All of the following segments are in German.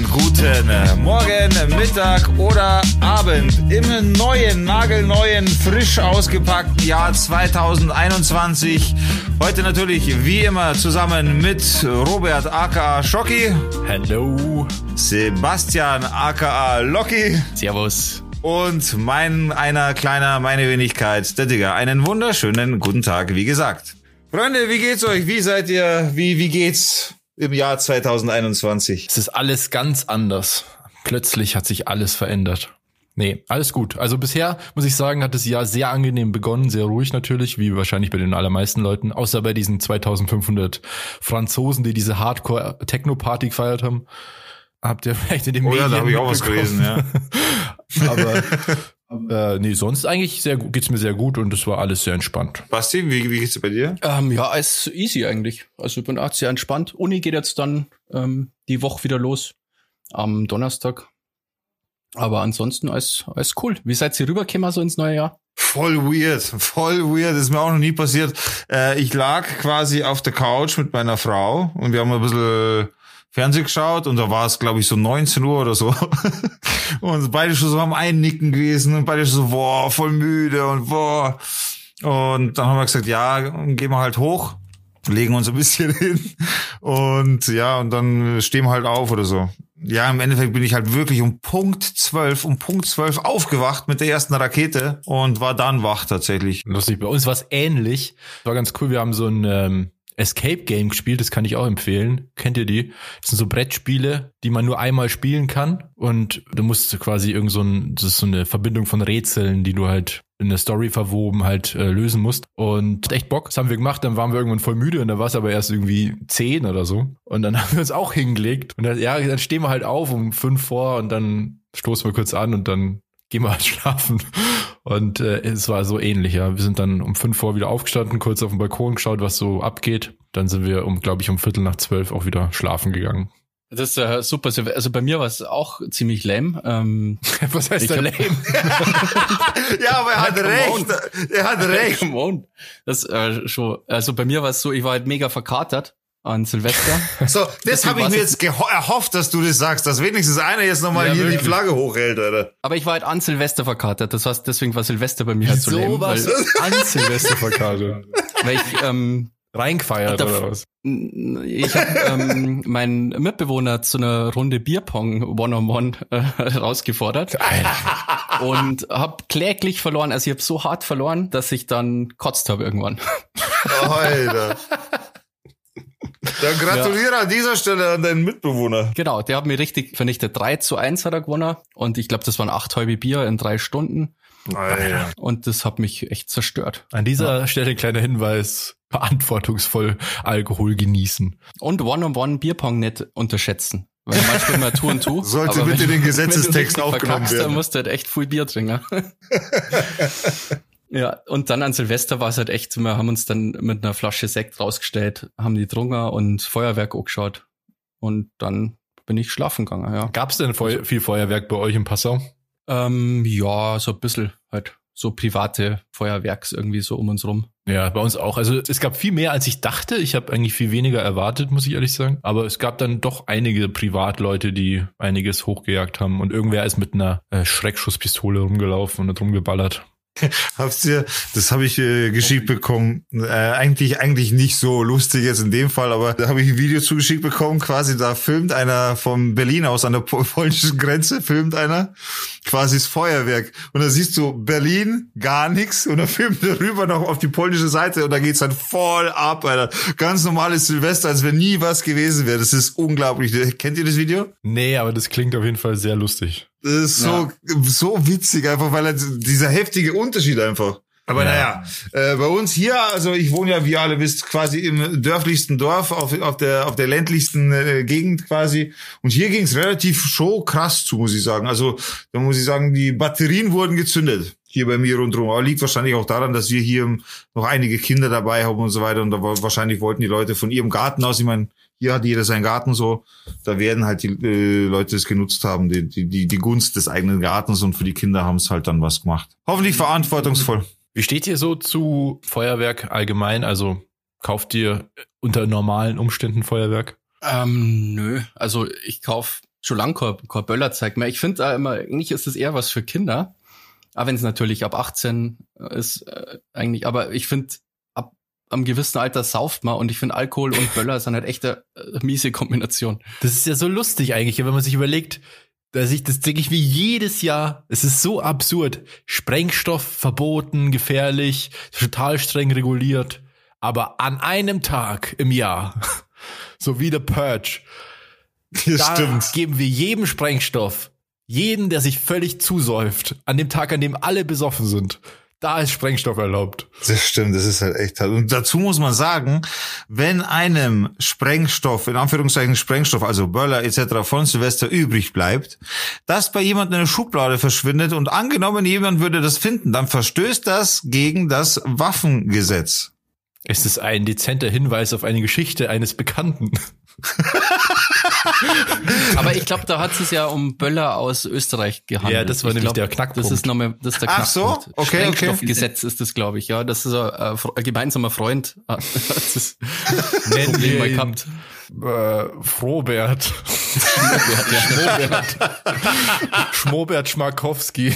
wunderschönen guten Morgen, Mittag oder Abend im neuen, nagelneuen, frisch ausgepackten Jahr 2021. Heute natürlich wie immer zusammen mit Robert aka Schocki. Hello. Sebastian aka Locky. Servus. Und mein einer kleiner, meine Wenigkeit, der Digger. Einen wunderschönen guten Tag, wie gesagt. Freunde, wie geht's euch? Wie seid ihr? Wie, wie geht's? Im Jahr 2021. Es ist alles ganz anders. Plötzlich hat sich alles verändert. Nee, alles gut. Also bisher muss ich sagen, hat das Jahr sehr angenehm begonnen, sehr ruhig natürlich, wie wahrscheinlich bei den allermeisten Leuten, außer bei diesen 2500 Franzosen, die diese Hardcore-Techno-Party gefeiert haben. Habt ihr vielleicht in dem Oh Medien ja, da habe ich auch was gelesen, ja. Aber äh, nee, sonst eigentlich sehr geht's mir sehr gut und es war alles sehr entspannt. Basti, wie, wie geht's bei dir? Ähm, ja, alles easy eigentlich. Also ich bin auch sehr entspannt. Uni geht jetzt dann ähm, die Woche wieder los am Donnerstag. Aber ansonsten alles, alles cool. Wie seid ihr rübergekommen so ins neue Jahr? Voll weird, voll weird. Das ist mir auch noch nie passiert. Äh, ich lag quasi auf der Couch mit meiner Frau und wir haben ein bisschen Fernsehen geschaut und da war es, glaube ich, so 19 Uhr oder so. und beide schon so am Einnicken gewesen und beide schon so, boah, voll müde und boah. Und dann haben wir gesagt, ja, gehen wir halt hoch, legen uns ein bisschen hin und ja, und dann stehen wir halt auf oder so. Ja, im Endeffekt bin ich halt wirklich um Punkt 12, um Punkt 12 aufgewacht mit der ersten Rakete und war dann wach tatsächlich. Lustig, bei uns war es ähnlich. War ganz cool, wir haben so ein ähm, Escape Game gespielt, das kann ich auch empfehlen. Kennt ihr die? Das sind so Brettspiele, die man nur einmal spielen kann und du musst quasi irgend so ein, das ist so eine Verbindung von Rätseln, die du halt in der Story verwoben halt äh, lösen musst. Und echt Bock, das haben wir gemacht, dann waren wir irgendwann voll müde und da war es aber erst irgendwie zehn oder so. Und dann haben wir uns auch hingelegt. Und dann, ja, dann stehen wir halt auf um fünf vor und dann stoßen wir kurz an und dann wir halt schlafen. Und äh, es war so ähnlich, ja. Wir sind dann um fünf vor wieder aufgestanden, kurz auf dem Balkon geschaut, was so abgeht. Dann sind wir um, glaube ich, um Viertel nach zwölf auch wieder schlafen gegangen. Das ist äh, super. Also bei mir war es auch ziemlich lame. Ähm, was heißt denn lame? ja, aber er hat ja, recht. On. Er hat recht. Come on. Das äh, schon. Also bei mir war es so, ich war halt mega verkatert an Silvester. So, das habe ich mir jetzt erhofft, dass du das sagst, dass wenigstens einer jetzt nochmal ja, hier wirklich. die Flagge hochhält, Alter. Aber ich war halt an Silvester verkatert. Das heißt, deswegen war Silvester bei mir halt so lame. Weil, an Silvester verkatert. Weil ich ähm, reingefeiert oder was? Ich habe ähm, meinen Mitbewohner zu einer Runde Bierpong One-on-One äh, rausgefordert und habe kläglich verloren. Also ich habe so hart verloren, dass ich dann kotzt habe irgendwann. Alter. Dann gratuliere ja. an dieser Stelle an deinen Mitbewohner. Genau, der hat mir richtig vernichtet. 3 zu 1 hat er gewonnen und ich glaube, das waren acht halbe Bier in drei Stunden. Alter. Und das hat mich echt zerstört. An dieser ja. Stelle ein kleiner Hinweis, verantwortungsvoll Alkohol genießen. Und One-on-One Bierpong nicht unterschätzen. Weil manchmal mal tu und tu. Sollte bitte den Gesetzestext aufgenommen werden. Dann musst du halt echt viel Bier trinken. Ja, und dann an Silvester war es halt echt, wir haben uns dann mit einer Flasche Sekt rausgestellt, haben die Drunger und Feuerwerk angeschaut. Und dann bin ich schlafen gegangen, ja. Gab es denn Feu viel Feuerwerk bei euch in Passau? Ähm, ja, so ein bisschen halt. So private Feuerwerks irgendwie so um uns rum. Ja, bei uns auch. Also es gab viel mehr, als ich dachte. Ich habe eigentlich viel weniger erwartet, muss ich ehrlich sagen. Aber es gab dann doch einige Privatleute, die einiges hochgejagt haben. Und irgendwer ist mit einer äh, Schreckschusspistole rumgelaufen und hat rumgeballert. Habt ihr, das habe ich äh, geschickt bekommen. Äh, eigentlich, eigentlich nicht so lustig jetzt in dem Fall, aber da habe ich ein Video zugeschickt bekommen. Quasi da filmt einer von Berlin aus an der polnischen Grenze, filmt einer quasi das Feuerwerk. Und da siehst du Berlin, gar nichts. Und dann filmt er rüber noch auf die polnische Seite und da geht's dann voll ab, Alter. Ganz normales Silvester, als wenn nie was gewesen wäre. Das ist unglaublich. Kennt ihr das Video? Nee, aber das klingt auf jeden Fall sehr lustig. Das ist so, ja. so witzig einfach, weil er, dieser heftige Unterschied einfach. Aber ja. naja, äh, bei uns hier, also ich wohne ja, wie ihr alle wisst, quasi im dörflichsten Dorf, auf, auf der auf der ländlichsten äh, Gegend quasi. Und hier ging es relativ schon krass zu, muss ich sagen. Also da muss ich sagen, die Batterien wurden gezündet hier bei mir rundherum. Aber liegt wahrscheinlich auch daran, dass wir hier noch einige Kinder dabei haben und so weiter. Und da wahrscheinlich wollten die Leute von ihrem Garten aus, ich meine, hier hat jeder seinen Garten so, da werden halt die äh, Leute es genutzt haben, die, die, die Gunst des eigenen Gartens und für die Kinder haben es halt dann was gemacht. Hoffentlich verantwortungsvoll. Wie steht ihr so zu Feuerwerk allgemein? Also kauft ihr unter normalen Umständen Feuerwerk? Ähm, nö, also ich kauf schon lang Böller zeigt mehr. Ich finde immer, eigentlich ist es eher was für Kinder. Aber wenn es natürlich ab 18 ist, äh, eigentlich, aber ich finde, am gewissen Alter sauft man und ich finde Alkohol und Böller sind halt echt eine äh, miese Kombination. Das ist ja so lustig eigentlich, wenn man sich überlegt, dass ich, das denke ich wie jedes Jahr. Es ist so absurd. Sprengstoff verboten, gefährlich, total streng reguliert. Aber an einem Tag im Jahr, so wie der Purge, da stimmt. geben wir jedem Sprengstoff, jeden, der sich völlig zusäuft, an dem Tag, an dem alle besoffen sind, da ist Sprengstoff erlaubt. Das stimmt, das ist halt echt hart. Und dazu muss man sagen, wenn einem Sprengstoff, in Anführungszeichen Sprengstoff, also Böller etc. von Silvester übrig bleibt, das bei jemandem in der Schublade verschwindet und angenommen jemand würde das finden, dann verstößt das gegen das Waffengesetz. Es ist ein dezenter Hinweis auf eine Geschichte eines Bekannten. Aber ich glaube, da hat es ja um Böller aus Österreich gehandelt. Ja, das war ich nämlich glaub, der Knackpunkt. Das ist nochmal, das ist der Ach so, Knackpunkt. okay, okay. Sprengstoffgesetz ist das, glaube ich, ja. Das ist ein, äh, ein gemeinsamer Freund. das Nennen Problem wir mal ihn, gehabt. Äh, Frohbert. Schmobert. Schmobert Schmarkowski.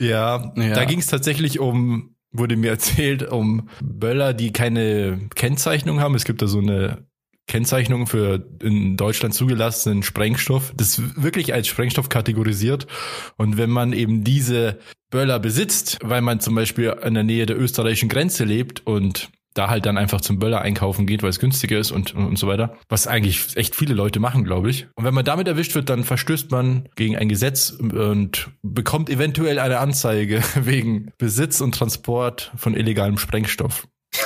Ja, Ja. da ging es tatsächlich um, wurde mir erzählt, um Böller, die keine Kennzeichnung haben. Es gibt da so eine Kennzeichnung für in Deutschland zugelassenen Sprengstoff. Das ist wirklich als Sprengstoff kategorisiert. Und wenn man eben diese Böller besitzt, weil man zum Beispiel in der Nähe der österreichischen Grenze lebt und da halt dann einfach zum Böller einkaufen geht, weil es günstiger ist und, und so weiter. Was eigentlich echt viele Leute machen, glaube ich. Und wenn man damit erwischt wird, dann verstößt man gegen ein Gesetz und bekommt eventuell eine Anzeige wegen Besitz und Transport von illegalem Sprengstoff.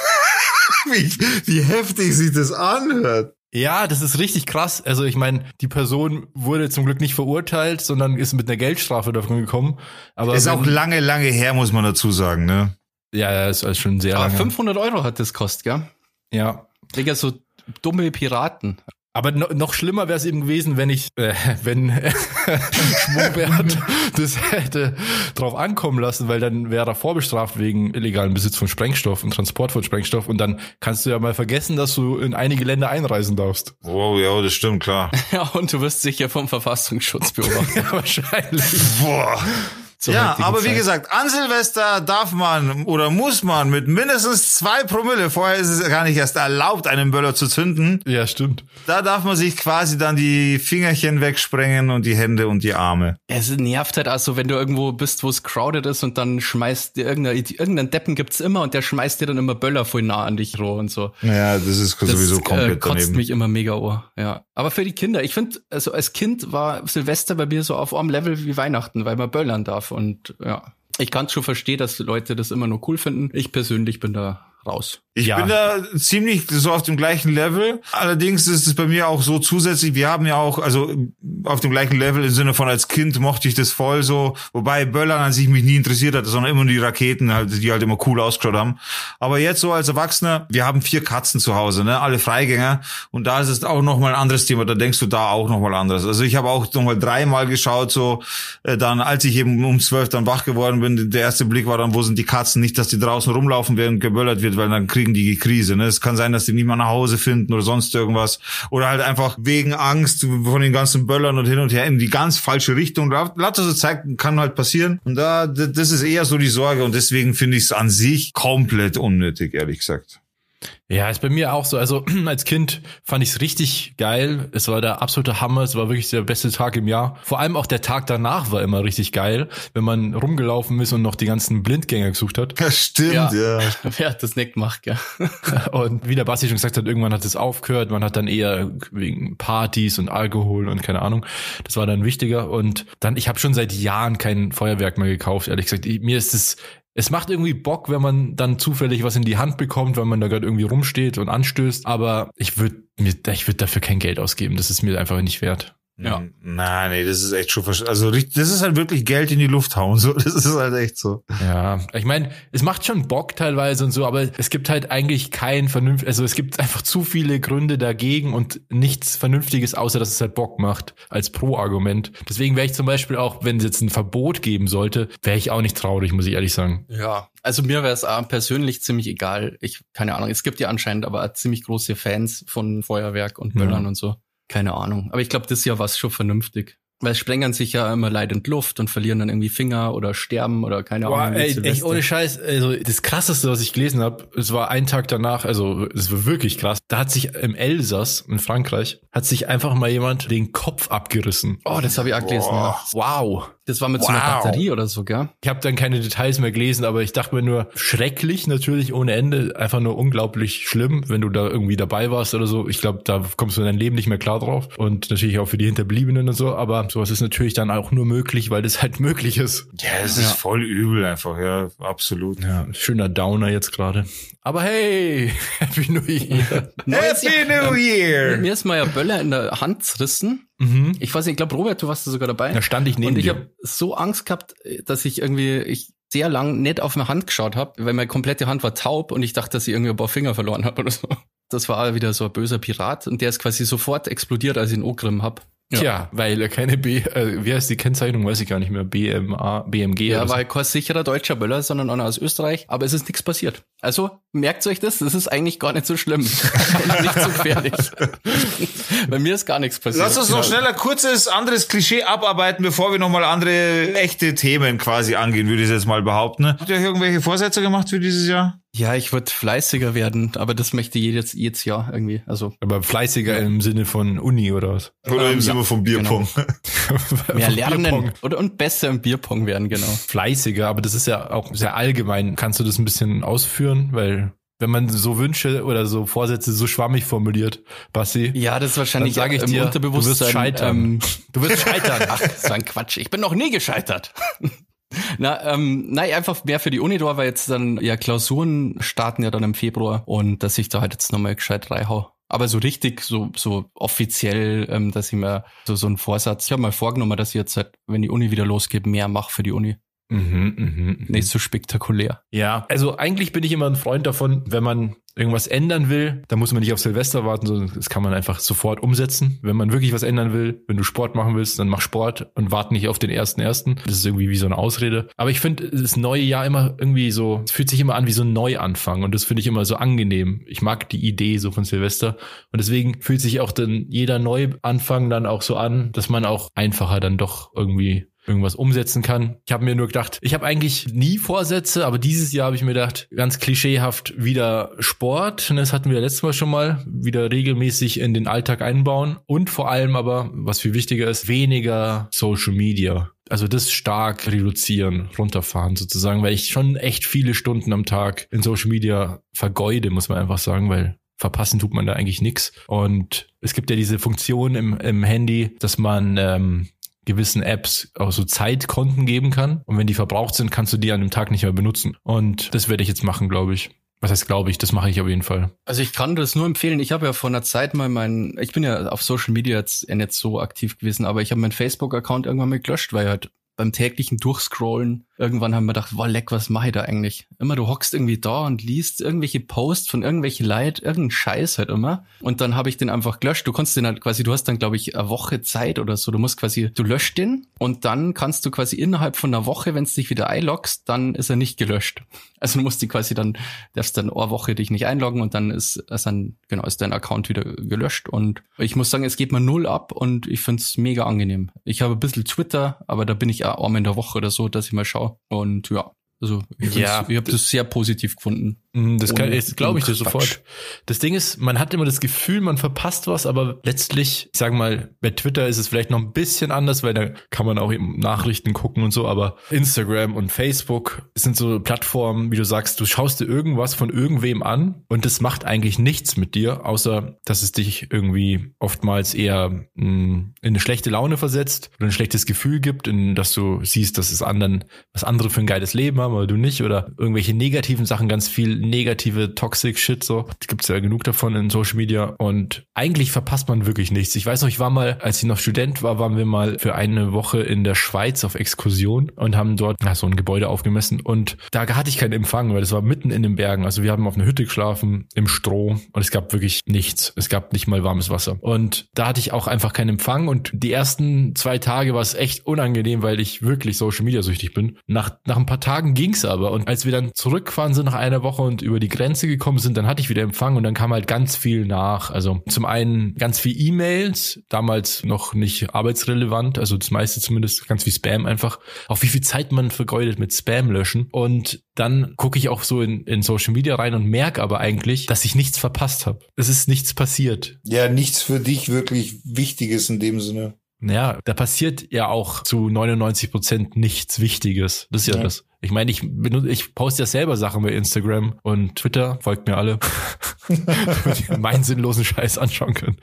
Wie, wie heftig sich das anhört. Ja, das ist richtig krass. Also ich meine, die Person wurde zum Glück nicht verurteilt, sondern ist mit einer Geldstrafe davon gekommen. Aber Ist auch lange, lange her, muss man dazu sagen, ne? Ja, ja, ist also schon sehr Aber lange. 500 Euro hat das kostet, gell? Ja, Digga, so dumme Piraten. Aber no, noch schlimmer wäre es eben gewesen, wenn ich, äh, wenn Schmobert das hätte drauf ankommen lassen, weil dann wäre er vorbestraft wegen illegalen Besitz von Sprengstoff und Transport von Sprengstoff und dann kannst du ja mal vergessen, dass du in einige Länder einreisen darfst. Oh, ja, das stimmt, klar. Ja, und du wirst sicher vom Verfassungsschutz beobachtet. Ja, wahrscheinlich. Boah. Zur Ja, aber wie Zeit. gesagt, an Silvester darf man oder muss man mit mindestens zwei Promille, vorher ist es gar nicht erst erlaubt, einen Böller zu zünden, Ja, stimmt. da darf man sich quasi dann die Fingerchen wegsprengen und die Hände und die Arme. Es nervt halt also, wenn du irgendwo bist, wo es crowded ist und dann schmeißt dir irgendein, irgendeinen Deppen gibt's immer und der schmeißt dir dann immer Böller voll nah an dich roh und so. Ja, das ist Das sowieso äh, komplett kotzt daneben. mich immer mega ohr. Ja. Aber für die Kinder, ich finde, also als Kind war Silvester bei mir so auf einem Level wie Weihnachten, weil man böllern darf. Und ja, ich kann schon verstehen, dass Leute das immer nur cool finden. Ich persönlich bin da raus. Ich Ja. bin da ziemlich so auf dem gleichen Level. Allerdings ist es bei mir auch so zusätzlich, wir haben ja auch, also auf dem gleichen Level im Sinne von als Kind mochte ich das voll so, wobei Böllern an sich mich nie interessiert hat, sondern immer nur die Raketen, halt, die halt immer cool ausgeschaut haben. Aber jetzt so als Erwachsener, wir haben vier Katzen zu Hause, ne, alle Freigänger. Und da ist es auch nochmal ein anderes Thema, da denkst du da auch nochmal anders. Also ich habe auch nochmal dreimal geschaut, so äh, dann, als ich eben um zwölf dann wach geworden bin, der erste Blick war dann, wo sind die Katzen? Nicht, dass die draußen rumlaufen, während geböllert wird, weil dann kriegen die die Krise. Ne? Es kann sein, dass die nicht nach Hause finden oder sonst irgendwas. Oder halt einfach wegen Angst von den ganzen Böllern und hin und her in die ganz falsche Richtung. Lauter so zeigt, kann halt passieren. Und da, das ist eher so die Sorge. Und deswegen finde ich es an sich komplett unnötig, ehrlich gesagt. Ja, ist bei mir auch so. Also als Kind fand ich es richtig geil. Es war der absolute Hammer. Es war wirklich der beste Tag im Jahr. Vor allem auch der Tag danach war immer richtig geil, wenn man rumgelaufen ist und noch die ganzen Blindgänger gesucht hat. Das stimmt, ja. Wer hat das nicht gemacht, gell? Und wie der Basti schon gesagt hat, irgendwann hat es aufgehört. Man hat dann eher wegen Partys und Alkohol und keine Ahnung. Das war dann wichtiger. Und dann, ich habe schon seit Jahren kein Feuerwerk mehr gekauft. Ehrlich gesagt, Ich- mir ist es es macht irgendwie Bock, wenn man dann zufällig was in die Hand bekommt, weil man da gerade irgendwie rumsteht und anstößt. Aber ich würde mir, ich würde dafür kein Geld ausgeben. Das ist mir einfach nicht wert. Ja. Nein, nee, das ist echt schon, also das ist halt wirklich Geld in die Luft hauen, so, das ist halt echt so. Ja, ich meine, es macht schon Bock teilweise und so, aber es gibt halt eigentlich kein vernünftig, also es gibt einfach zu viele Gründe dagegen und nichts Vernünftiges, außer dass es halt Bock macht, als Pro-Argument. Deswegen wäre ich zum Beispiel auch, wenn es jetzt ein Verbot geben sollte, wäre ich auch nicht traurig, muss ich ehrlich sagen. Ja, also mir wäre es persönlich ziemlich egal. Ich, keine Ahnung, es gibt ja anscheinend aber ziemlich große Fans von Feuerwerk und Böllern ja. und so. Keine Ahnung. Aber ich glaube, das Jahr war es schon vernünftig. Weil sprengen sich ja immer leidend Luft und verlieren dann irgendwie Finger oder sterben oder keine Boah, Ahnung. Ey, echt ohne Scheiß, also das krasseste, was ich gelesen habe, es war ein Tag danach, also es war wirklich krass. Da hat sich im Elsass in Frankreich hat sich einfach mal jemand den Kopf abgerissen. Oh, das habe ich auch gelesen. Ja. Wow. Das war mit wow. so einer Batterie oder so, gell? Ich habe dann keine Details mehr gelesen, aber ich dachte mir nur, schrecklich natürlich ohne Ende, einfach nur unglaublich schlimm, wenn du da irgendwie dabei warst oder so. Ich glaube, da kommst du in dein Leben nicht mehr klar drauf. Und natürlich auch für die Hinterbliebenen und so, aber sowas ist natürlich dann auch nur möglich, weil das halt möglich ist. Ja, es ist voll übel einfach, ja, absolut. Ja, schöner Downer jetzt gerade. Aber hey, Happy New Year. Happy New Year. Mir ist mal ja Böller in der Hand zerrissen. Mhm. Ich weiß nicht, ich glaube, Robert, du warst da sogar dabei. Da stand ich neben Und ich habe so Angst gehabt, dass ich irgendwie, ich sehr lang nicht auf meine Hand geschaut habe, weil meine komplette Hand war taub und ich dachte, dass ich irgendwie ein paar Finger verloren habe oder so. Das war wieder so ein böser Pirat und der ist quasi sofort explodiert, als ich ihn Ogrim hab. Ja. Tja, weil er keine B, äh, wie heißt die Kennzeichnung, weiß ich gar nicht mehr, BMA, BMG. Ja, war halt kein sicherer deutscher Böller, sondern einer aus Österreich, aber es ist nichts passiert. Also, merkt euch das, das ist eigentlich gar nicht so schlimm. und nicht so gefährlich. Bei mir ist gar nichts passiert. Lass uns noch schnell ein kurzes anderes Klischee abarbeiten, bevor wir nochmal andere echte Themen quasi angehen, würde ich jetzt mal behaupten. Habt ihr euch irgendwelche Vorsätze gemacht für dieses Jahr? Ja, ich würde fleißiger werden, aber das möchte jedes, jedes Jahr irgendwie. Also. Aber fleißiger ja. im Sinne von Uni oder was? Oder im ähm, Sinne ja, von Bierpong. Genau. Mehr lernen Bierpong. oder und besser im Bierpong werden, genau. Fleißiger, aber das ist ja auch sehr allgemein. Kannst du das ein bisschen ausführen? Weil wenn man so Wünsche oder so Vorsätze so schwammig formuliert, Basti. Ja, das ist wahrscheinlich sage ich im dir, Unterbewusstsein. Du wirst scheitern. Ähm, du wirst scheitern. Ach, das war ein Quatsch. Ich bin noch nie gescheitert. Na, ähm, nein, einfach mehr für die Uni da, weil jetzt dann ja Klausuren starten ja dann im Februar und dass ich da halt jetzt nochmal gescheit reinhau. Aber so richtig, so, so offiziell, ähm, dass ich mir so, so einen Vorsatz, ich habe mal vorgenommen, dass ich jetzt halt, wenn die Uni wieder losgeht, mehr mache für die Uni. Mhm, mh, mh. Nicht so spektakulär. Ja, also eigentlich bin ich immer ein Freund davon, wenn man irgendwas ändern will, dann muss man nicht auf Silvester warten, sondern das kann man einfach sofort umsetzen. Wenn man wirklich was ändern will, wenn du Sport machen willst, dann mach Sport und warte nicht auf den ersten ersten. Das ist irgendwie wie so eine Ausrede. Aber ich finde das neue Jahr immer irgendwie so, es fühlt sich immer an wie so ein Neuanfang und das finde ich immer so angenehm. Ich mag die Idee so von Silvester und deswegen fühlt sich auch dann jeder Neuanfang dann auch so an, dass man auch einfacher dann doch irgendwie irgendwas umsetzen kann. Ich habe mir nur gedacht, ich habe eigentlich nie Vorsätze, aber dieses Jahr habe ich mir gedacht, ganz klischeehaft wieder Sport, das hatten wir letztes Mal schon mal, wieder regelmäßig in den Alltag einbauen und vor allem aber, was viel wichtiger ist, weniger Social Media. Also das stark reduzieren, runterfahren sozusagen, weil ich schon echt viele Stunden am Tag in Social Media vergeude, muss man einfach sagen, weil verpassen tut man da eigentlich nichts. Und es gibt ja diese Funktion im, im Handy, dass man ähm, gewissen Apps auch so Zeitkonten geben kann. Und wenn die verbraucht sind, kannst du die an dem Tag nicht mehr benutzen. Und das werde ich jetzt machen, glaube ich. Was heißt, glaube ich, das mache ich auf jeden Fall. Also ich kann das nur empfehlen. Ich habe ja vor einer Zeit mal meinen, ich bin ja auf Social Media jetzt nicht so aktiv gewesen, aber ich habe meinen Facebook-Account irgendwann mal gelöscht, weil halt beim täglichen Durchscrollen irgendwann haben wir gedacht, wow, leck, was mache ich da eigentlich? Immer du hockst irgendwie da und liest irgendwelche Posts von irgendwelchen Leid, irgendeinen Scheiß halt immer. Und dann habe ich den einfach gelöscht. Du kannst den halt quasi, du hast dann, glaube ich, eine Woche Zeit oder so. Du musst quasi, du löscht den und dann kannst du quasi innerhalb von einer Woche, wenn du dich wieder einloggst, dann ist er nicht gelöscht. Also du musst die quasi dann, darfst dann eine Woche dich nicht einloggen und dann ist, ist dann, genau, ist dein Account wieder gelöscht. Und ich muss sagen, es geht mal null ab und ich find's mega angenehm. Ich habe ein bisschen Twitter, aber da bin ich auch einmal in der Woche oder so, dass ich mal schaue. Und ja, also ich, ja, ich habe das sehr positiv gefunden. Mhm, das kann, glaube ich dir sofort. Das Ding ist, man hat immer das Gefühl, man verpasst was, aber letztlich, ich sage mal, bei Twitter ist es vielleicht noch ein bisschen anders, weil da kann man auch eben Nachrichten gucken und so, aber Instagram und Facebook sind so Plattformen, wie du sagst, du schaust dir irgendwas von irgendwem an und das macht eigentlich nichts mit dir, außer dass es dich irgendwie oftmals eher in eine schlechte Laune versetzt oder ein schlechtes Gefühl gibt, in dass du siehst, dass es anderen, was andere für ein geiles Leben haben, aber du nicht oder irgendwelche negativen Sachen ganz viel negative Toxic Shit so. Gibt's ja genug davon in Social Media und eigentlich verpasst man wirklich nichts. Ich weiß noch, ich war mal, als ich noch Student war, waren wir mal für eine Woche in der Schweiz auf Exkursion und haben dort ja, so ein Gebäude aufgemessen und da hatte ich keinen Empfang, weil das war mitten in den Bergen. Also wir haben auf einer Hütte geschlafen im Stroh und es gab wirklich nichts. Es gab nicht mal warmes Wasser. Und da hatte ich auch einfach keinen Empfang und die ersten zwei Tage war es echt unangenehm, weil ich wirklich Social Media süchtig bin. Nach, nach ein paar Tagen ging's aber und als wir dann zurückgefahren sind nach einer Woche und über die Grenze gekommen sind, dann hatte ich wieder Empfang und dann kam halt ganz viel nach. Also zum einen ganz viel E-Mails, damals noch nicht arbeitsrelevant, also das meiste zumindest ganz viel Spam einfach. Auch wie viel Zeit man vergeudet mit Spam löschen. Und dann gucke ich auch so in, in Social Media rein und merke aber eigentlich, dass ich nichts verpasst habe. Es ist nichts passiert. Ja, nichts für dich wirklich Wichtiges in dem Sinne. Ja, da passiert ja auch zu 99 Prozent nichts Wichtiges. Das ist ja, ja. das. Ich meine, ich benutze, ich poste ja selber Sachen bei Instagram und Twitter, folgt mir alle, damit ihr meinen sinnlosen Scheiß anschauen können.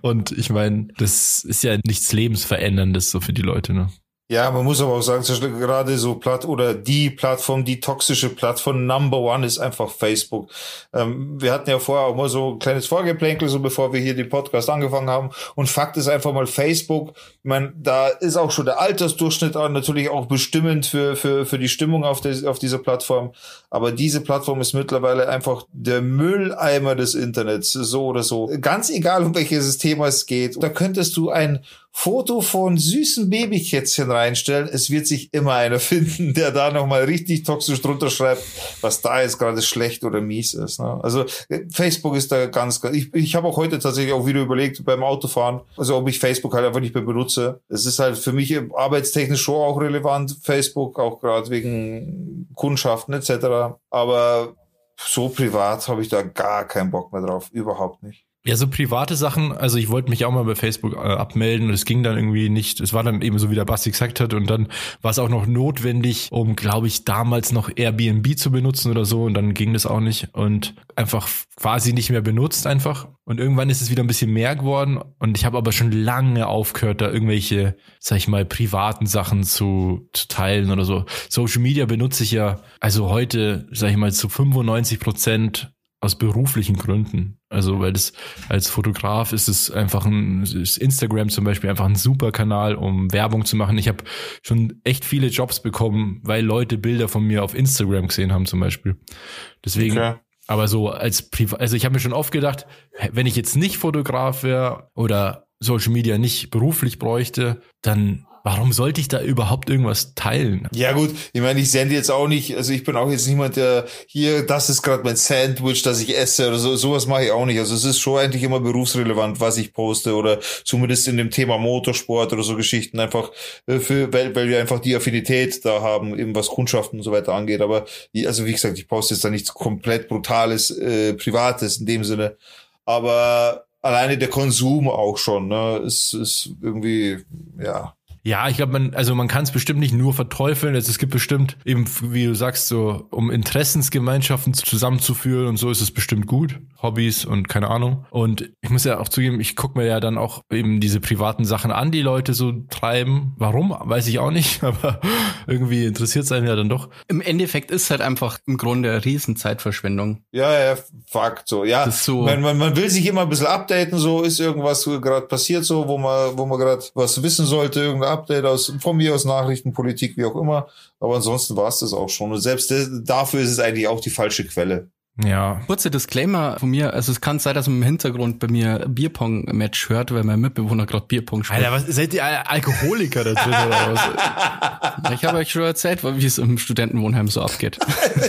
Und ich meine, das ist ja nichts Lebensveränderndes so für die Leute, ne? Ja, man muss aber auch sagen, gerade so Platt oder die Plattform, die toxische Plattform Number One ist einfach Facebook. Ähm, wir hatten ja vorher auch mal so ein kleines Vorgeplänkel, so bevor wir hier den Podcast angefangen haben. Und Fakt ist einfach mal Facebook. Ich meine, da ist auch schon der Altersdurchschnitt natürlich auch bestimmend für, für, für die Stimmung auf, der, auf dieser Plattform. Aber diese Plattform ist mittlerweile einfach der Mülleimer des Internets, so oder so. Ganz egal, um welches Thema es geht. Da könntest du ein Foto von süßen Babykätzchen reinstellen. Es wird sich immer einer finden, der da nochmal richtig toxisch drunter schreibt, was da jetzt gerade schlecht oder mies ist. Ne? Also äh, Facebook ist da ganz, ich, ich habe auch heute tatsächlich auch wieder überlegt beim Autofahren, also ob ich Facebook halt einfach nicht mehr benutze. Es ist halt für mich arbeitstechnisch schon auch relevant, Facebook, auch gerade wegen Kundschaften etc. Aber so privat habe ich da gar keinen Bock mehr drauf, überhaupt nicht. Ja, so private Sachen, also ich wollte mich auch mal bei Facebook äh, abmelden und es ging dann irgendwie nicht. Es war dann eben so, wie der Basti gesagt hat und dann war es auch noch notwendig, um, glaube ich, damals noch Airbnb zu benutzen oder so und dann ging das auch nicht und einfach quasi nicht mehr benutzt einfach. Und irgendwann ist es wieder ein bisschen mehr geworden und ich habe aber schon lange aufgehört, da irgendwelche, sag ich mal, privaten Sachen zu, zu teilen oder so. Social Media benutze ich ja, also heute, sag ich mal, zu 95 Prozent aus beruflichen Gründen. Also, weil das als Fotograf ist es einfach ein, ist Instagram zum Beispiel einfach ein super Kanal, um Werbung zu machen. Ich habe schon echt viele Jobs bekommen, weil Leute Bilder von mir auf Instagram gesehen haben zum Beispiel. Deswegen, okay. aber so als Privat, also ich habe mir schon oft gedacht, wenn ich jetzt nicht Fotograf wäre oder Social Media nicht beruflich bräuchte, dann Warum sollte ich da überhaupt irgendwas teilen? Ja gut, ich meine, ich sende jetzt auch nicht, also ich bin auch jetzt niemand, der hier, das ist gerade mein Sandwich, das ich esse oder so, sowas mache ich auch nicht. Also es ist schon eigentlich immer berufsrelevant, was ich poste oder zumindest in dem Thema Motorsport oder so Geschichten einfach äh, für, weil, weil wir einfach die Affinität da haben, eben was Kundschaften und so weiter angeht. Aber also wie gesagt, ich poste jetzt da nichts komplett Brutales, äh, Privates in dem Sinne. Aber alleine der Konsum auch schon, ne, ist, ist irgendwie, ja, ja, ich glaube, man, also man kann es bestimmt nicht nur verteufeln. Es, es gibt bestimmt eben, wie du sagst, so, um Interessensgemeinschaften zusammenzuführen und so ist es bestimmt gut. Hobbys und keine Ahnung. Und ich muss ja auch zugeben, ich gucke mir ja dann auch eben diese privaten Sachen an, die Leute so treiben. Warum? Weiß ich auch nicht, aber irgendwie interessiert es einen ja dann doch. Im Endeffekt ist halt einfach im Grunde eine Riesenzeitverschwendung. Ja, ja, Fakt so. Ja, das ist so. Man, man, man will sich immer ein bisschen updaten, so ist irgendwas gerade passiert, so, wo man, wo man gerade was wissen sollte, irgendein Update aus, von mir aus Nachrichtenpolitik, wie auch immer. Aber ansonsten war es das auch schon. Und selbst dafür ist es eigentlich auch die falsche Quelle. Ja. Kurzer Disclaimer von mir. Also es kann sein, dass man im Hintergrund bei mir Bierpong-Match hört, weil mein Mitbewohner gerade Bierpong spielt. Alter, was, seid ihr Alkoholiker da drin oder was? Ich habe euch schon erzählt, wie es im Studentenwohnheim so abgeht.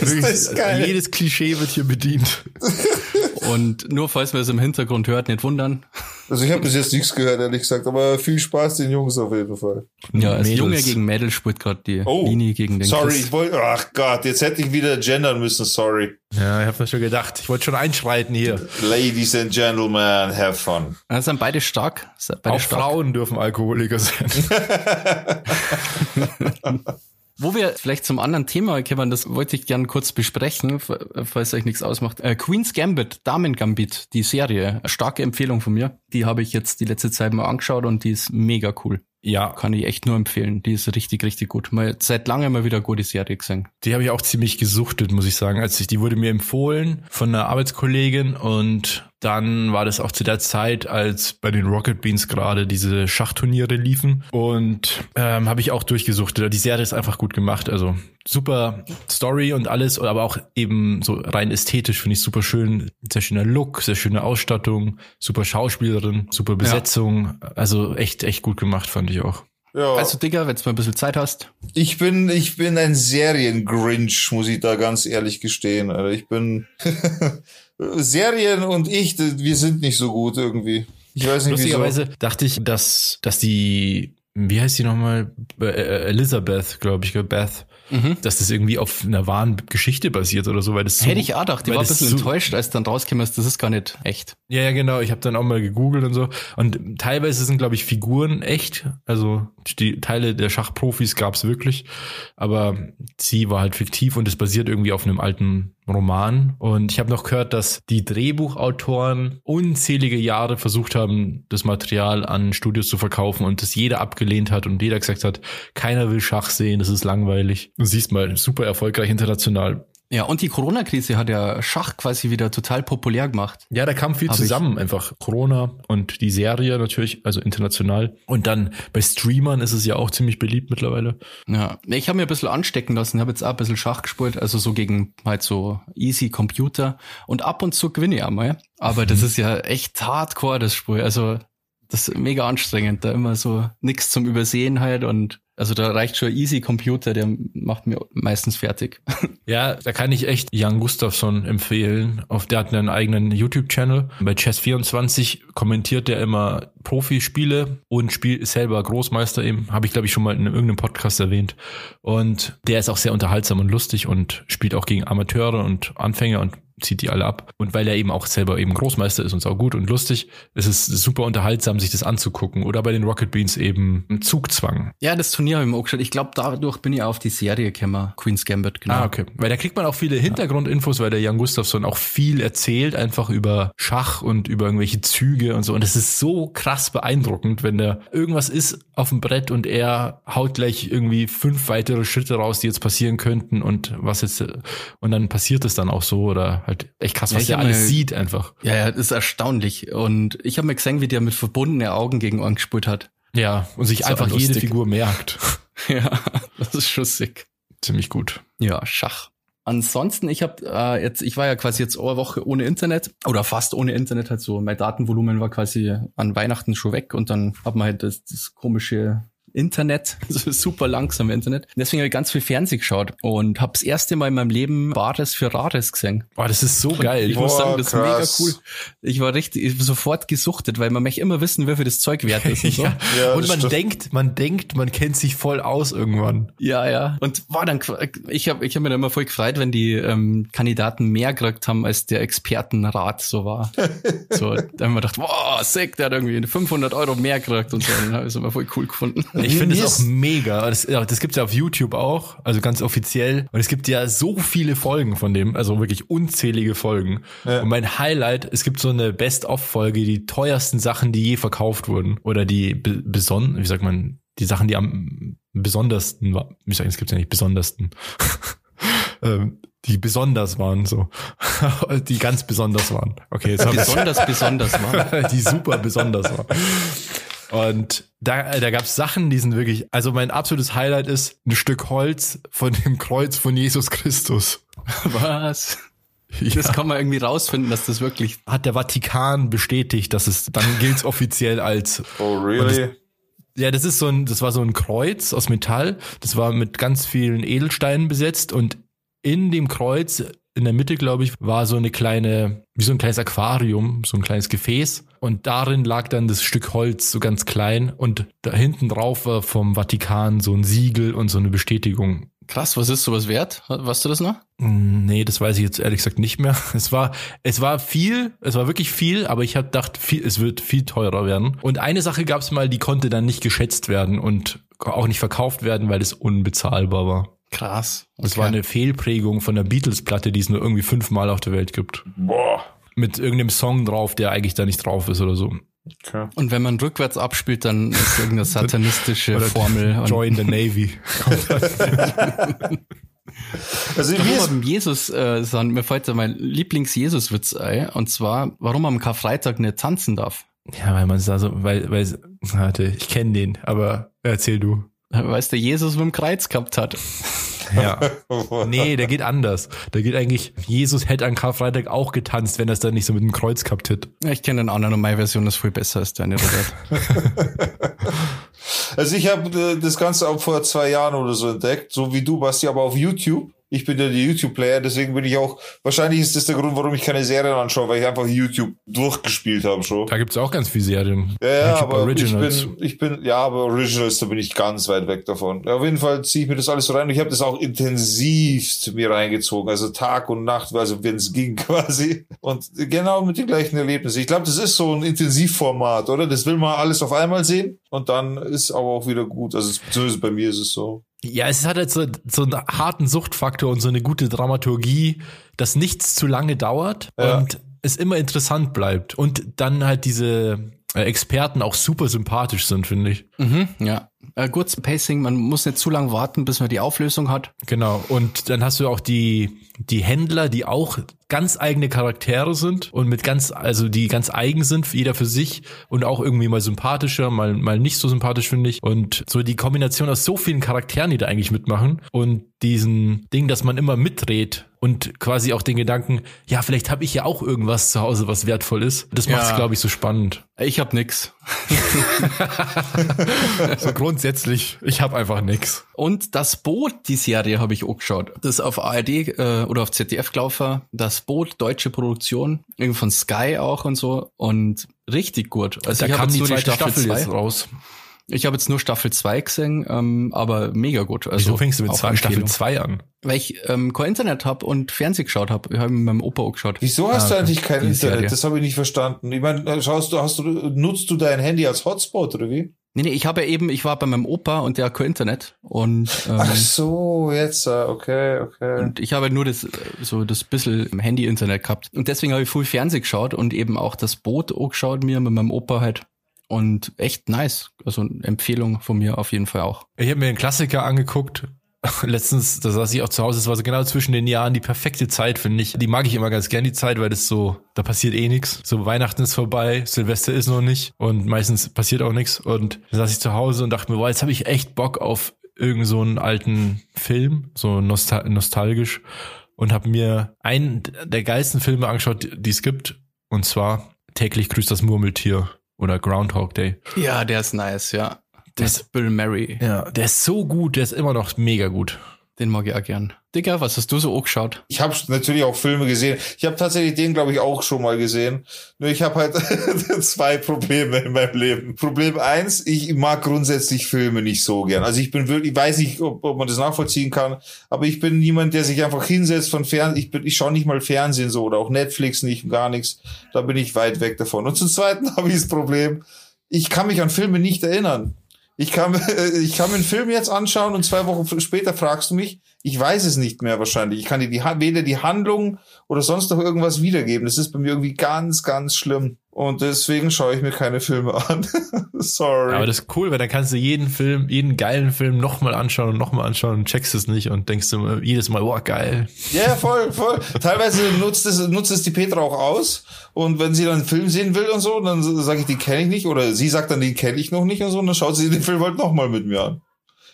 Jedes Klischee wird hier bedient. Und nur falls man es im Hintergrund hört, nicht wundern. Also ich habe bis jetzt nichts gehört, ehrlich gesagt, aber viel Spaß den Jungs auf jeden Fall. Ja, als Junge gegen Mädel spielt gerade die oh, Linie gegen den Sorry, Chris. ich wollte, ach Gott, jetzt hätte ich wieder gendern müssen, sorry. Ja, ich habe das schon gedacht. Ich wollte schon einschreiten hier. Ladies and Gentlemen, have fun. Das sind beide stark. Sind beide Auch stark. Frauen dürfen Alkoholiker sein. Wo wir vielleicht zum anderen Thema kommen, das wollte ich gern kurz besprechen, falls euch nichts ausmacht. Äh, Queen's Gambit, Damen Gambit, die Serie, starke Empfehlung von mir. Die habe ich jetzt die letzte Zeit mal angeschaut und die ist mega cool. Ja. Kann ich echt nur empfehlen. Die ist richtig, richtig gut. Mal seit langem mal wieder eine gute Serie gesehen. Die habe ich auch ziemlich gesuchtet, muss ich sagen. Als ich, die wurde mir empfohlen von einer Arbeitskollegin und dann war das auch zu der Zeit, als bei den Rocket Beans gerade diese Schachturniere liefen. Und ähm, habe ich auch durchgesucht. Die Serie ist einfach gut gemacht. Also super Story und alles, aber auch eben so rein ästhetisch finde ich super schön. Sehr schöner Look, sehr schöne Ausstattung, super Schauspielerin, super Besetzung. Ja. Also echt, echt gut gemacht, fand ich auch. Ja. Also Digga, wenn du mal ein bisschen Zeit hast. Ich bin, ich bin ein Serien-Grinch, muss ich da ganz ehrlich gestehen. Also ich bin Serien und ich, wir sind nicht so gut irgendwie. Ich weiß nicht Lustigerweise wieso. dachte ich, dass, dass die, wie heißt die nochmal? Äh, äh, Elizabeth, glaube ich, Beth mhm. dass das irgendwie auf einer wahren Geschichte basiert oder so, weil das so, Hätte ich auch gedacht, ich war ein bisschen so, enttäuscht, als dann rauskam, das ist gar nicht echt. Ja, ja, genau, ich habe dann auch mal gegoogelt und so und teilweise sind glaube ich Figuren echt, also die Teile der Schachprofis gab's wirklich, aber sie war halt fiktiv und es basiert irgendwie auf einem alten Roman. Und ich habe noch gehört, dass die Drehbuchautoren unzählige Jahre versucht haben, das Material an Studios zu verkaufen und das jeder abgelehnt hat und jeder gesagt hat, keiner will Schach sehen, das ist langweilig. Du siehst mal, super erfolgreich international. Ja, und die Corona-Krise hat ja Schach quasi wieder total populär gemacht. Ja, da kam viel Hab zusammen, ich. einfach Corona und die Serie natürlich, also international. Und dann bei Streamern ist es ja auch ziemlich beliebt mittlerweile. Ja, ich habe mir ein bisschen anstecken lassen, habe jetzt auch ein bisschen Schach gespielt, also so gegen halt so easy Computer und ab und zu gewinne ich einmal. Aber mhm. das ist ja echt hardcore, das Spiel. Also das ist mega anstrengend, da immer so nix zum Übersehen halt und also da reicht schon Easy Computer, der macht mir meistens fertig. Ja, da kann ich echt Jan Gustafsson empfehlen. Auf der hat einen eigenen YouTube-Channel. Bei Chess24 kommentiert er immer Profispiele und spielt selber Großmeister eben. Habe ich, glaube ich, schon mal in irgendeinem Podcast erwähnt. Und der ist auch sehr unterhaltsam und lustig und spielt auch gegen Amateure und Anfänger und zieht die alle ab. Und weil er eben auch selber eben Großmeister ist und auch gut und lustig, ist es super unterhaltsam, sich das anzugucken. Oder bei den Rocket Beans eben Zugzwang. Ja, das Turnier habe ich mir auch geschaut. Ich glaube, dadurch bin ich auf die Serie gekommen, Queen's Gambit, genau. Ah, okay. Weil da kriegt man auch viele Hintergrundinfos, weil der Jan Gustafsson auch viel erzählt, einfach über Schach und über irgendwelche Züge und so. Und es ist so krass beeindruckend, wenn da irgendwas ist auf dem Brett und er haut gleich irgendwie fünf weitere Schritte raus, die jetzt passieren könnten und was jetzt, und dann passiert es dann auch so oder halt echt krass, was ja, er alles sieht einfach. Ja, ja, das ist erstaunlich. Und ich habe mir gesehen, wie der mit verbundenen Augen gegen Ohren gespielt hat. Ja, und sich einfach jede Figur merkt. ja, das ist schussig. Ziemlich gut. Ja, Schach. Ansonsten, ich habe äh, jetzt, ich war ja quasi jetzt eine Woche ohne Internet oder fast ohne Internet, halt so. Mein Datenvolumen war quasi an Weihnachten schon weg und dann hat man halt das, das komische Internet, also super langsam Internet. Deswegen habe ich ganz viel Fernsehen geschaut und habe das erste Mal in meinem Leben Bares für Rares gesehen. Boah, das ist so geil. Ich Boah, muss sagen, das krass. ist mega cool. Ich war richtig sofort gesuchtet, weil man möchte immer wissen, wie viel das Zeug wert ist. Und, so. ja. Ja, und man stimmt. denkt, man denkt, man kennt sich voll aus irgendwann. Ja, ja. Und war dann, ich habe ich hab mir dann immer voll gefreut, wenn die ähm, Kandidaten mehr gekriegt haben, als der Expertenrat so war. so, dann haben wir gedacht, wow, sick, der hat irgendwie 500 Euro mehr gekriegt und so. Dann habe ich es immer voll cool gefunden. Ich finde es auch mega. Das, das gibt's ja auf YouTube auch, also ganz offiziell. Und es gibt ja so viele Folgen von dem, also wirklich unzählige Folgen. Ja. Und mein Highlight, es gibt so eine Best-of-Folge, die teuersten Sachen, die je verkauft wurden. Oder die beson, wie sagt man, die Sachen, die am besondersten waren. Wie sagen, es gibt ja nicht besondersten. ähm, die besonders waren, so. die ganz besonders waren. Okay, jetzt haben Besonders besonders waren. die super besonders waren. Und da, da gab es Sachen, die sind wirklich, also mein absolutes Highlight ist ein Stück Holz von dem Kreuz von Jesus Christus. Was? Ja. Das kann man irgendwie rausfinden, dass das wirklich. Hat der Vatikan bestätigt, dass es, dann gilt offiziell als. Oh, really? Ja, das ist so ein, das war so ein Kreuz aus Metall. Das war mit ganz vielen Edelsteinen besetzt und in dem Kreuz in der Mitte, glaube ich, war so eine kleine, wie so ein kleines Aquarium, so ein kleines Gefäß. Und darin lag dann das Stück Holz so ganz klein. Und da hinten drauf war vom Vatikan so ein Siegel und so eine Bestätigung. Krass, was ist sowas wert? Weißt du das noch? Nee, das weiß ich jetzt ehrlich gesagt nicht mehr. Es war, es war viel, es war wirklich viel, aber ich habe gedacht, viel, es wird viel teurer werden. Und eine Sache gab es mal, die konnte dann nicht geschätzt werden und auch nicht verkauft werden, weil es unbezahlbar war. Krass. Okay. Das war eine Fehlprägung von der Beatles-Platte, die es nur irgendwie fünfmal auf der Welt gibt. Boah. Mit irgendeinem Song drauf, der eigentlich da nicht drauf ist oder so. Okay. Und wenn man rückwärts abspielt, dann ist irgendeine satanistische Formel. Join the Navy. also wie ist Jesus, äh, sagen, mir fällt da mein Lieblings-Jesus-Witz ein, und zwar, warum man am Karfreitag nicht tanzen darf. Ja, weil man da so, weil, weil, warte, ich kenne den, aber erzähl du. Weil es der Jesus mit dem Kreuz gehabt hat. Ja. Nee, der geht anders. Der geht eigentlich, Jesus hätte an Karfreitag auch getanzt, wenn er es dann nicht so mit dem Kreuz gehabt hätte. Ich kenne den anderen und meine Version ist viel besser als deine, Robert. also ich habe äh, das Ganze auch vor zwei Jahren oder so entdeckt, so wie du, Basti, aber auf YouTube. Ich bin ja der YouTube-Player, deswegen bin ich auch, wahrscheinlich ist das der Grund, warum ich keine Serien anschaue, weil ich einfach YouTube durchgespielt habe schon. Da gibt's auch ganz viele Serien. Ja, ja aber Originals. ich bin, ich bin, ja, aber Originals, da bin ich ganz weit weg davon. Auf jeden Fall ziehe ich mir das alles so rein. Ich habe das auch intensivst mir reingezogen, also Tag und Nacht, also wenn es ging quasi. Und genau mit den gleichen Erlebnissen. Ich glaube, das ist so ein Intensivformat, oder? Das will man alles auf einmal sehen und dann ist aber auch wieder gut. Also zumindest bei mir ist es so. Ja, es hat halt so, so einen harten Suchtfaktor und so eine gute Dramaturgie, dass nichts zu lange dauert ja. und es immer interessant bleibt. Und dann halt diese äh, Experten auch super sympathisch sind, finde ich. Mhm, ja. Äh, kurz Pacing, man muss nicht zu lange warten, bis man die Auflösung hat. Genau. Und dann hast du auch die, die Händler, die auch ganz eigene Charaktere sind und mit ganz, also die ganz eigen sind, jeder für sich und auch irgendwie mal sympathischer, mal, mal nicht so sympathisch, finde ich. Und so die Kombination aus so vielen Charakteren, die da eigentlich mitmachen und diesen Ding, dass man immer mitdreht und quasi auch den Gedanken, ja, vielleicht habe ich ja auch irgendwas zu Hause, was wertvoll ist. Das macht es, ja. glaube ich, so spannend. Ich habe nix. so grundsätzlich, ich habe einfach nix. Und das Boot, die Serie habe ich auch geschaut. Das ist auf ARD äh, oder auf ZDF gelaufen. Das Boot, deutsche Produktion, irgendwie von Sky auch und so. Und richtig gut. Also da kam die zweite Staffel, Staffel jetzt raus. Ich habe jetzt nur Staffel 2 gesehen, ähm, aber mega gut. Also Wieso fängst du mit zwei, Staffel 2 an? Weil ich ähm, kein Internet habe und Fernsehen geschaut habe. Ich habe mit meinem Opa auch geschaut. Wieso hast ah, du eigentlich kein Internet? Serie. Das habe ich nicht verstanden. Ich meine, schaust du, hast du, nutzt du dein Handy als Hotspot oder wie? Nee, nee, ich habe ja eben, ich war bei meinem Opa und der hat kein Internet und ähm, Ach so, jetzt, äh, okay, okay. Und ich habe nur das so das bisschen Handy-Internet gehabt und deswegen habe ich viel Fernsehen geschaut und eben auch das Boot auch geschaut mir mit meinem Opa halt und echt nice. Also Empfehlung von mir auf jeden Fall auch. Ich habe mir einen Klassiker angeguckt. Letztens, da saß ich auch zu Hause, es war so genau zwischen den Jahren die perfekte Zeit, finde ich. Die mag ich immer ganz gern, die Zeit, weil das so, da passiert eh nichts. So Weihnachten ist vorbei, Silvester ist noch nicht und meistens passiert auch nichts. Und da saß ich zu Hause und dachte mir, boah, jetzt habe ich echt Bock auf irgend so einen alten Film, so nostal nostalgisch und habe mir einen der geilsten Filme angeschaut, die es gibt. Und zwar täglich grüßt das Murmeltier oder Groundhog Day. Ja, der ist nice, ja. Der ist Bill Murray. Ja, der ist so gut, der ist immer noch mega gut. Den mag ich auch gern. Digga, was hast du so auch geschaut? Ich habe natürlich auch Filme gesehen. Ich habe tatsächlich den, glaube ich, auch schon mal gesehen. Nur ich habe halt zwei Probleme in meinem Leben. Problem eins, ich mag grundsätzlich Filme nicht so gern. Also ich bin wirklich, ich weiß nicht, ob, ob man das nachvollziehen kann, aber ich bin niemand, der sich einfach hinsetzt von Fernsehen. Ich, bin, ich schaue nicht mal Fernsehen so oder auch Netflix nicht, gar nichts. Da bin ich weit weg davon. Und zum Zweiten habe ich das Problem, ich kann mich an Filme nicht erinnern. Ich kann, ich kann mir einen Film jetzt anschauen und zwei Wochen später fragst du mich, ich weiß es nicht mehr wahrscheinlich. Ich kann dir die, weder die Handlung oder sonst noch irgendwas wiedergeben. Das ist bei mir irgendwie ganz, ganz schlimm. Und deswegen schaue ich mir keine Filme an. Sorry. Aber das ist cool, weil dann kannst du jeden Film, jeden geilen Film nochmal anschauen und nochmal anschauen und checkst es nicht und denkst du jedes Mal, wow, geil. Ja, voll, voll. Teilweise nutzt es, nutzt es die Petra auch aus. Und wenn sie dann einen Film sehen will und so, dann sage ich, den kenne ich nicht. Oder sie sagt dann, den kenne ich noch nicht und so. Und dann schaut sie den Film halt nochmal mit mir an.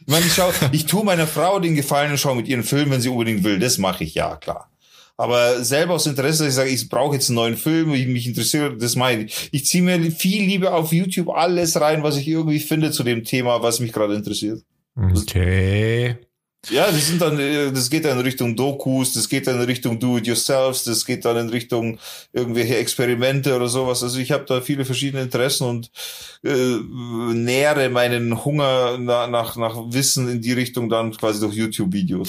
Ich meine, ich, schau, ich tue meiner Frau den Gefallen und schaue mit ihren Film, wenn sie unbedingt will. Das mache ich, ja, klar. Aber selber aus Interesse, dass ich sage, ich brauche jetzt einen neuen Film, ich mich interessiere, das meine ich. Ich ziehe mir viel lieber auf YouTube alles rein, was ich irgendwie finde zu dem Thema, was mich gerade interessiert. Okay. Ja, das sind dann, äh, das geht dann in Richtung Dokus, das geht dann in Richtung Do-it-yourselfs, das geht dann in Richtung irgendwelche Experimente oder sowas. Also ich habe da viele verschiedene Interessen und äh, nähere meinen Hunger nach, nach, nach Wissen in die Richtung dann quasi durch YouTube-Videos.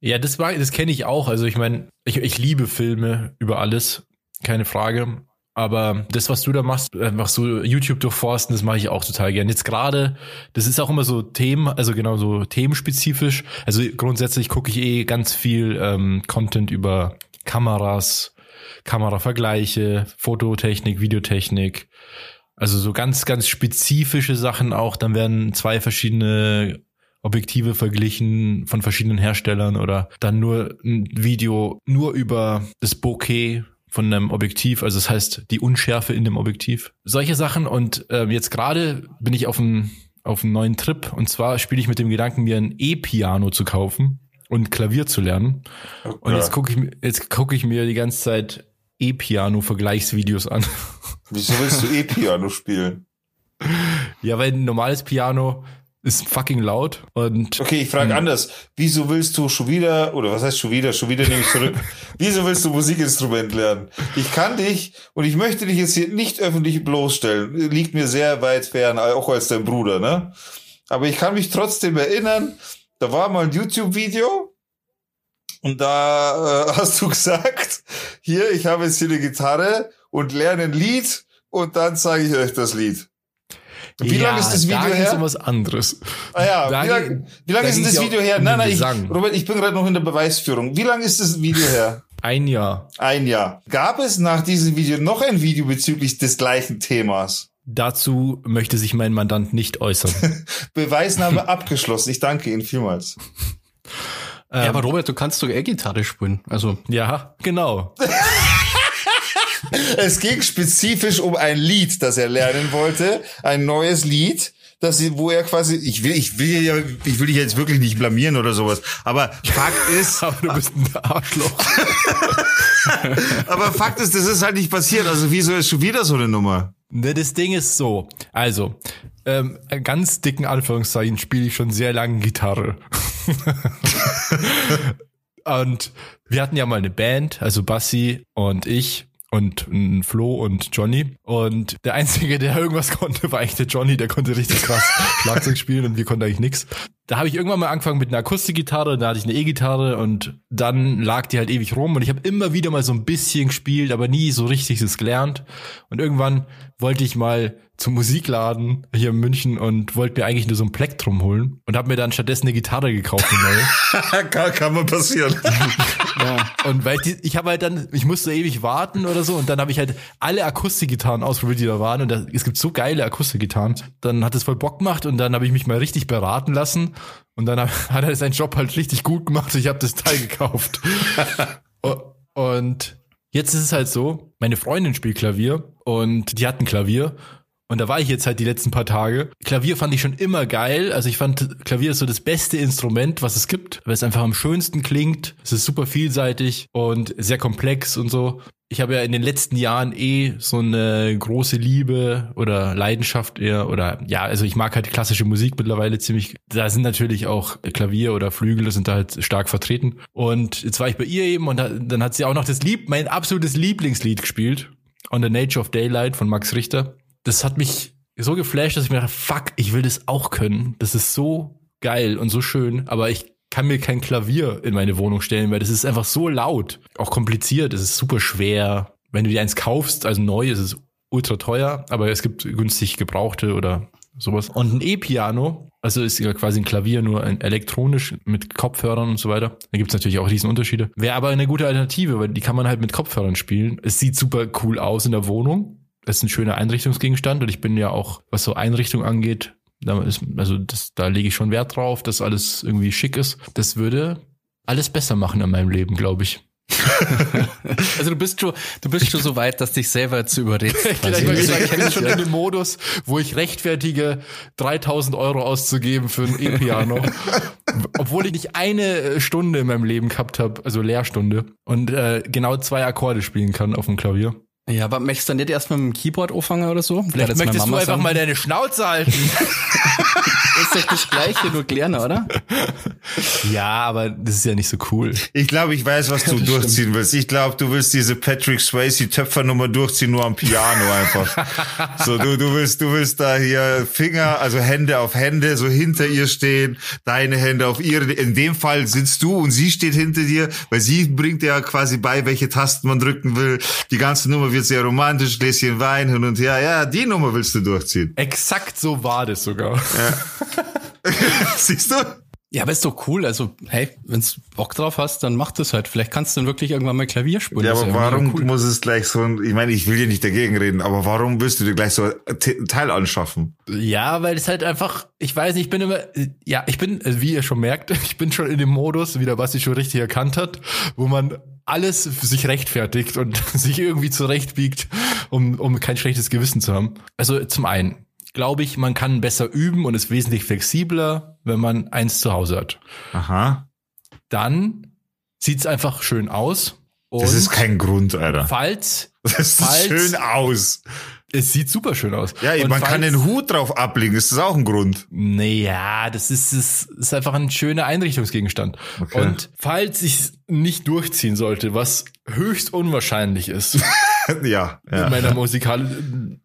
Ja, das war, das kenne ich auch. Also ich meine, ich, ich liebe Filme über alles, keine Frage. Aber das, was du da machst, einfach so YouTube durchforsten, das mache ich auch total gern. Jetzt gerade, das ist auch immer so Themen, also genau so themenspezifisch. Also grundsätzlich gucke ich eh ganz viel ähm, Content über Kameras, Kameravergleiche, Fototechnik, Videotechnik, Also so ganz, ganz spezifische Sachen auch. Dann werden zwei verschiedene Objektive verglichen von verschiedenen Herstellern oder dann nur ein Video nur über das Bokeh von einem Objektiv, also das heißt die Unschärfe in dem Objektiv. Solche Sachen und äh, jetzt gerade bin ich auf einem auf neuen Trip und zwar spiele ich mit dem Gedanken, mir ein E-Piano zu kaufen und Klavier zu lernen. Okay. Und jetzt gucke ich jetzt gucke ich mir die ganze Zeit E-Piano-Vergleichsvideos an. Wieso willst du E-Piano spielen? Ja, weil ein normales Piano ist fucking laut und okay ich frage anders. Wieso willst du schon wieder oder was heißt schon wieder? Schon wieder nehme ich zurück. Wieso willst du Musikinstrument lernen? Ich kann dich und ich möchte dich jetzt hier nicht öffentlich bloßstellen. Liegt mir sehr weit fern auch als dein Bruder ne? Aber ich kann mich trotzdem erinnern da war mal ein YouTube Video und da äh, hast du gesagt hier ich habe jetzt hier eine Gitarre und lerne ein Lied und dann zeige ich euch das Lied wie ja, lange ist das Video da her? um was anderes. Ah ja, da wie lange lang ist das Video her? Nein, nein, ich, Robert, ich bin gerade noch in der Beweisführung. Wie lange ist das Video her? Ein Jahr. Ein Jahr. Gab es nach diesem Video noch ein Video bezüglich des gleichen Themas? Dazu möchte sich mein Mandant nicht äußern. Beweisnahme abgeschlossen. Ich danke Ihnen vielmals. Ja, aber Robert, du kannst doch E-Gitarre spielen. Also. Ja, genau. es ging spezifisch um ein Lied, das er lernen wollte, ein neues Lied, dass sie, wo er quasi, ich will, ich will ja, ich will dich jetzt wirklich nicht blamieren oder sowas, aber Fakt ist, aber du bist ein Arschloch. aber Fakt ist, das ist halt nicht passiert. Also wieso ist schon wieder so eine Nummer? Ne, das Ding ist so. Also, ähm, ganz dicken Anführungszeichen spiele ich schon sehr lange Gitarre. und wir hatten ja mal eine Band, also Bassi und ich und ein Flo und Johnny. Und der Einzige, der irgendwas konnte, war eigentlich der Johnny, der konnte richtig krass Schlagzeug spielen und wir konnten eigentlich nix. Da habe ich irgendwann mal angefangen mit einer Akustikgitarre, da hatte ich eine E-Gitarre und dann lag die halt ewig rum und ich habe immer wieder mal so ein bisschen gespielt, aber nie so richtig es gelernt. Und irgendwann wollte ich mal zum Musikladen hier in München und wollte mir eigentlich nur so ein Plektrum holen und habe mir dann stattdessen eine Gitarre gekauft. kann, kann man passieren. ja, und weil ich, die, ich habe halt dann, ich musste ewig warten oder so und dann habe ich halt alle Akustikgitarren ausprobiert, die da waren und da, es gibt so geile Akustikgitarren. Dann hat es voll Bock gemacht und dann habe ich mich mal richtig beraten lassen und dann hat er seinen Job halt richtig gut gemacht. Ich habe das Teil gekauft. und jetzt ist es halt so, meine Freundin spielt Klavier und die hat ein Klavier und da war ich jetzt halt die letzten paar Tage. Klavier fand ich schon immer geil. Also ich fand, Klavier ist so das beste Instrument, was es gibt, weil es einfach am schönsten klingt. Es ist super vielseitig und sehr komplex und so. Ich habe ja in den letzten Jahren eh so eine große Liebe oder Leidenschaft eher oder ja, also ich mag halt klassische Musik mittlerweile ziemlich. Da sind natürlich auch Klavier oder Flügel, sind da halt stark vertreten. Und jetzt war ich bei ihr eben und dann hat sie auch noch das Lieb, mein absolutes Lieblingslied gespielt. On the Nature of Daylight von Max Richter das hat mich so geflasht, dass ich mir dachte, fuck, ich will das auch können. Das ist so geil und so schön, aber ich kann mir kein Klavier in meine Wohnung stellen, weil das ist einfach so laut. Auch kompliziert, es ist super schwer. Wenn du dir eins kaufst, also neu, ist es ultra teuer, aber es gibt günstig gebrauchte oder sowas. Und ein E-Piano, also ist ja quasi ein Klavier, nur ein elektronisch mit Kopfhörern und so weiter. Da gibt's natürlich auch riesen Unterschiede. Wäre aber eine gute Alternative, weil die kann man halt mit Kopfhörern spielen. Es sieht super cool aus in der Wohnung ist ein schöner Einrichtungsgegenstand und ich bin ja auch, was so Einrichtung angeht, da ist, also das, da lege ich schon Wert drauf, dass alles irgendwie schick ist. Das würde alles besser machen in meinem Leben, glaube ich. also du bist schon, du bist schon so weit, dass dich selber zu überreden. Also ich, ich bin schon in dem Modus, wo ich rechtfertige, 3000 Euro auszugeben für ein E-Piano, obwohl ich nicht eine Stunde in meinem Leben gehabt habe, also Lehrstunde und äh, genau zwei Akkorde spielen kann auf dem Klavier. Ja, aber möchtest du nicht erstmal mit dem Keyboard anfangen oder so? Vielleicht möchtest du einfach sagen. mal deine Schnauze halten. ist doch das Gleiche, nur kleiner, oder? Ja, aber das ist ja nicht so cool. Ich glaube, ich weiß, was du das durchziehen stimmt. willst. Ich glaube, du willst diese Patrick Swayze Töpfernummer durchziehen, nur am Piano einfach. so, du, du willst, du willst da hier Finger, also Hände auf Hände, so hinter ihr stehen, deine Hände auf ihre. In dem Fall sitzt du und sie steht hinter dir, weil sie bringt ja quasi bei, welche Tasten man drücken will. Die ganze Nummer wird sehr romantisch, Gläschen Wein hin und her. Ja, die Nummer willst du durchziehen. Exakt so war das sogar. Ja. Siehst du? Ja, aber ist doch cool. Also, hey, wenn's Bock drauf hast, dann mach das halt. Vielleicht kannst du dann wirklich irgendwann mal Klavier spielen. Ja, aber warum cool. muss es gleich so ein, ich meine, ich will dir nicht dagegen reden, aber warum willst du dir gleich so ein Te- Teil anschaffen? Ja, weil es halt einfach, ich weiß nicht, ich bin immer, ja, ich bin, also wie ihr schon merkt, ich bin schon in dem Modus, wie der Basti schon richtig erkannt hat, wo man alles sich rechtfertigt und sich irgendwie zurechtbiegt, um, um kein schlechtes Gewissen zu haben. Also zum einen glaube ich, man kann besser üben und ist wesentlich flexibler, wenn man eins zu Hause hat. Aha. Dann sieht's einfach schön aus. Das ist kein Grund, Alter. falls Das sieht falls- schön aus. Es sieht super schön aus. Ja, Und man kann den Hut drauf ablegen, ist das auch ein Grund? Naja, das ist, das ist einfach ein schöner Einrichtungsgegenstand. Okay. Und falls ich nicht durchziehen sollte, was höchst unwahrscheinlich ist, ja, in ja. meiner musikal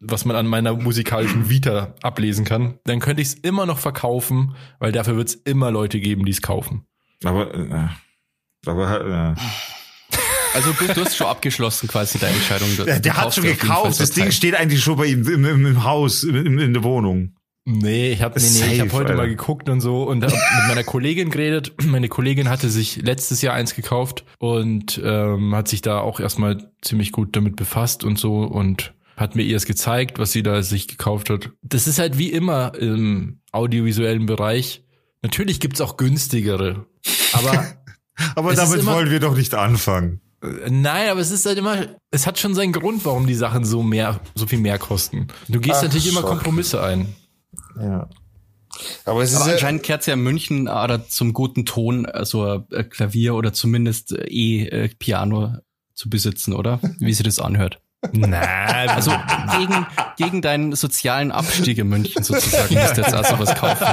was man an meiner musikalischen Vita ablesen kann, dann könnte ich es immer noch verkaufen, weil dafür wird es immer Leute geben, die es kaufen. Aber, äh, aber, äh, Also du, du hast schon abgeschlossen quasi deine Entscheidung. Du- du der hat schon gekauft. Das Ding steht eigentlich schon bei ihm im, im, im Haus, im, in der Wohnung. Nee, ich habe nee, nee, ich hab heute Alter. mal geguckt und so und hab mit meiner Kollegin geredet. Meine Kollegin hatte sich letztes Jahr eins gekauft und ähm, hat sich da auch erstmal ziemlich gut damit befasst und so und hat mir erst gezeigt, was sie da sich gekauft hat. Das ist halt wie immer im audiovisuellen Bereich. Natürlich gibt's auch günstigere, aber Aber Es damit immer- wollen wir doch nicht anfangen. Äh, nein, aber es ist halt immer, es hat schon seinen Grund, warum die Sachen so mehr, so viel mehr kosten. Du gehst Ach, natürlich immer. Kompromisse ein. Ja. Aber es ist Aber ja, anscheinend kehrt ja in München oder zum guten Ton also ein Klavier oder zumindest äh, E-Piano zu besitzen, oder? Wie sich das anhört. Nein, Also gegen, gegen deinen sozialen Abstieg in München sozusagen musst du jetzt also was kaufen.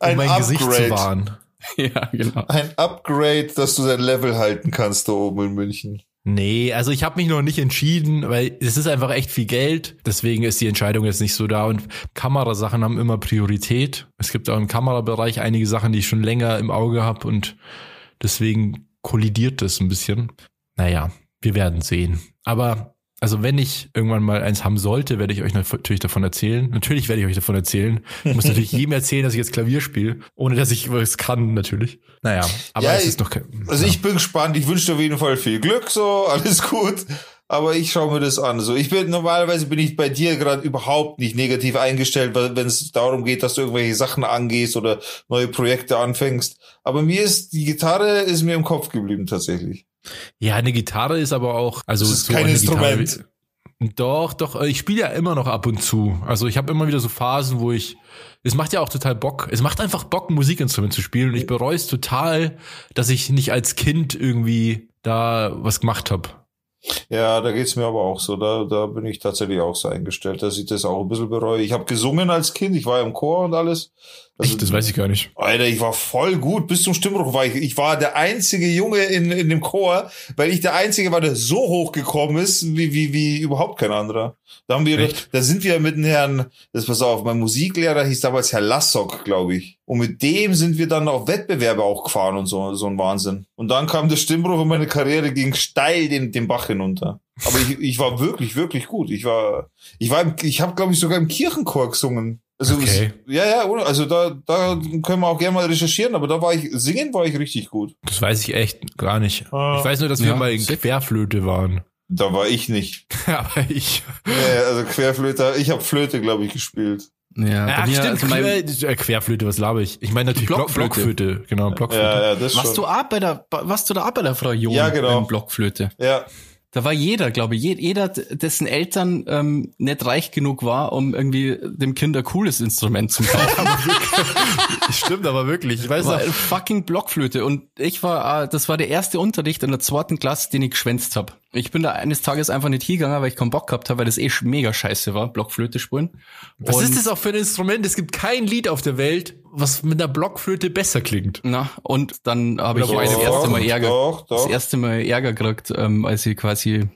um ein mein Gesicht zu Upgrade. wahren. Ja, genau. ein Upgrade, dass du dein Level halten kannst da oben in München. Nee, also ich habe mich noch nicht entschieden, weil es ist einfach echt viel Geld. Deswegen ist die Entscheidung jetzt nicht so da. Und Kamerasachen haben immer Priorität. Es gibt auch im Kamerabereich einige Sachen, die ich schon länger im Auge habe und deswegen kollidiert das ein bisschen. Naja, wir werden sehen. Aber also wenn ich irgendwann mal eins haben sollte, werde ich euch natürlich davon erzählen. Natürlich werde ich euch davon erzählen. Ich muss natürlich jedem erzählen, dass ich jetzt Klavier spiele, ohne dass ich was kann, natürlich. Naja, aber Ja, es ist noch kein. Also ja. ich bin gespannt. Ich wünsche dir auf jeden Fall viel Glück, so alles gut. Aber ich schaue mir das an. So, ich bin normalerweise bin ich bei dir gerade überhaupt nicht negativ eingestellt, wenn es darum geht, dass du irgendwelche Sachen angehst oder neue Projekte anfängst. Aber mir ist die Gitarre ist mir im Kopf geblieben tatsächlich. Ja, eine Gitarre ist aber auch, also Das ist so kein Instrument. Gitarre- Doch, doch, ich spiele ja immer noch ab und zu. Also ich habe immer wieder so Phasen, wo ich es macht ja auch total Bock. Es macht einfach Bock, ein Musikinstrument zu spielen und ich bereue es total, dass ich nicht als Kind irgendwie da was gemacht habe. Ja, da geht's mir aber auch so. Da, da bin ich tatsächlich auch so eingestellt, dass ich das auch ein bisschen bereue. Ich habe gesungen als Kind, ich war im Chor und alles. Also, Echt, das weiß ich gar nicht. Alter, ich war voll gut. Bis zum Stimmbruch war ich. Ich war der einzige Junge in, in dem Chor, weil ich der einzige war, der so hoch gekommen ist, wie, wie, wie überhaupt kein anderer. Da haben wir, Echt? da sind wir mit dem Herrn, das pass auf, mein Musiklehrer hieß damals Herr Lassock, glaube ich. Und mit dem sind wir dann auf Wettbewerbe auch gefahren und so, so ein Wahnsinn. Und dann kam der Stimmbruch und meine Karriere ging steil den, den Bach hinunter. Aber ich, ich war wirklich, wirklich gut. Ich war, ich war, im, ich habe, glaube ich, sogar im Kirchenchor gesungen. Also Okay. es, ja, ja, also da, da können wir auch gerne mal recherchieren, aber da war ich, singen war ich richtig gut. Das weiß ich echt gar nicht. Ah. Ich weiß nur, dass wir Ja, mal in. Querflöte waren. Da war ich nicht. Aber ich. Nee, also Querflöter, ich habe Flöte, glaube ich, gespielt. Ja, Ach, mir, stimmt, also mein, Quer, äh, Querflöte, was laber ich? Ich meine natürlich Block, Blockflöte. Blockflöte. Genau, Blockflöte. Ja, ja, das warst schon. du auch bei der, warst du da auch bei der Frau John Ja, genau. Blockflöte? Ja, Da war jeder, glaube ich, je- jeder, dessen Eltern ähm, nicht reich genug war, um irgendwie dem Kind ein cooles Instrument zu kaufen. Stimmt aber wirklich. Ich weiß war noch, eine fucking Blockflöte und ich war, äh, das war der erste Unterricht in der zweiten Klasse, den ich geschwänzt habe. Ich bin da eines Tages einfach nicht hingegangen, weil ich keinen Bock gehabt habe, weil das eh mega scheiße war, Blockflöte spielen. Was Und- ist das auch für ein Instrument? Es gibt kein Lied auf der Welt, was mit einer Blockflöte besser klingt. Na, und dann habe ich Oder das erste Mal doch, Ärger, doch, das doch. erste Mal Ärger gekriegt, ähm, als ich quasi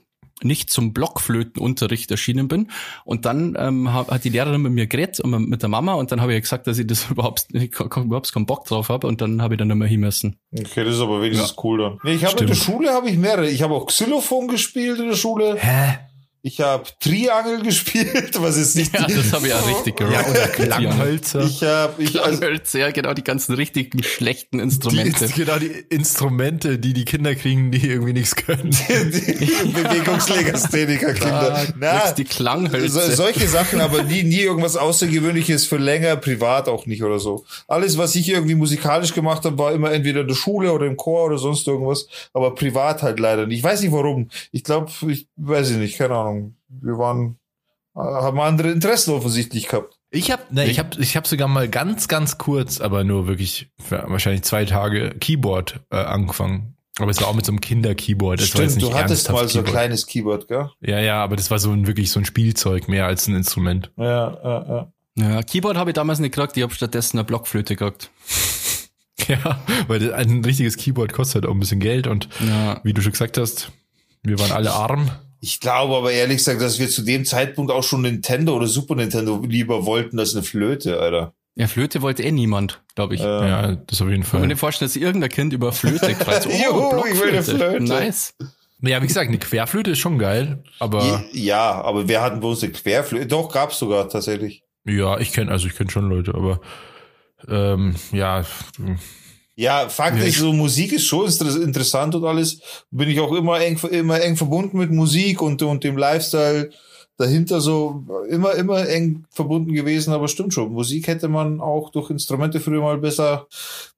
nicht zum Blockflötenunterricht erschienen bin. Und dann ähm, hat, hat die Lehrerin mit mir geredet und mit der Mama und dann habe ich gesagt, dass ich das überhaupt, ich überhaupt keinen Bock drauf habe und dann habe ich dann nicht mehr hin müssen. okay, das ist aber wenigstens cool dann. Nee, ich habe in der Stimmt. Schule habe ich mehrere. Ich habe auch Xylophon gespielt in der Schule. Hä? Ich habe Triangel gespielt, was ist nicht. Ja, das habe ich auch richtig gerockt. Ja, oder Klanghölzer. Ich habe ich also Klanghölzer, ja, genau die ganzen richtigen schlechten Instrumente. Die, genau die Instrumente, die die Kinder kriegen, die irgendwie nichts können. die, die Bewegungslegastheniker Kinder. Na, die Klanghölzer. So, solche Sachen, aber nie nie irgendwas außergewöhnliches für länger, privat auch nicht oder so. Alles was ich irgendwie musikalisch gemacht habe, war immer entweder in der Schule oder im Chor oder sonst irgendwas, aber privat halt leider nicht. Ich weiß nicht warum. Ich glaube, ich weiß ich nicht, keine Ahnung. Ahnung. Wir waren, äh, haben andere Interessen offensichtlich gehabt. Ich habe, ne, ich habe, ich habe sogar mal ganz, ganz kurz, aber nur wirklich wahrscheinlich zwei Tage Keyboard äh, angefangen. Aber es war auch mit so einem Kinder-Keyboard. Stimmt, du hattest mal so ein kleines Keyboard, gell? Ja, ja, aber das war so ein wirklich so ein Spielzeug mehr als ein Instrument. Ja, ja, ja. Ja, Keyboard habe ich damals nicht gekriegt, ich habe stattdessen eine Blockflöte gekriegt. ja, weil ein richtiges Keyboard kostet auch ein bisschen Geld und ja. wie du schon gesagt hast, wir waren alle arm. Ich glaube aber ehrlich gesagt, dass wir zu dem Zeitpunkt auch schon Nintendo oder Super Nintendo lieber wollten als eine Flöte, Alter. Ja, Flöte wollte eh niemand, glaube ich. Äh, ja, das auf jeden Fall. Kann man dir vorstellen, dass irgendein Kind über Flöte kreist. Oh, Juhu, ich will eine Flöte. Nice. Ja, wie gesagt, eine Querflöte ist schon geil, aber. Ja, aber wer hat bei uns eine Querflöte? Doch, gab's sogar tatsächlich. Ja, ich kenne, also ich kenne schon Leute, aber ähm, ja, ja, faktisch, so Musik ist schon interessant und alles. Bin ich auch immer eng, immer eng verbunden mit Musik und, und dem Lifestyle dahinter so immer, immer eng verbunden gewesen, aber stimmt schon. Musik hätte man auch durch Instrumente früher mal besser,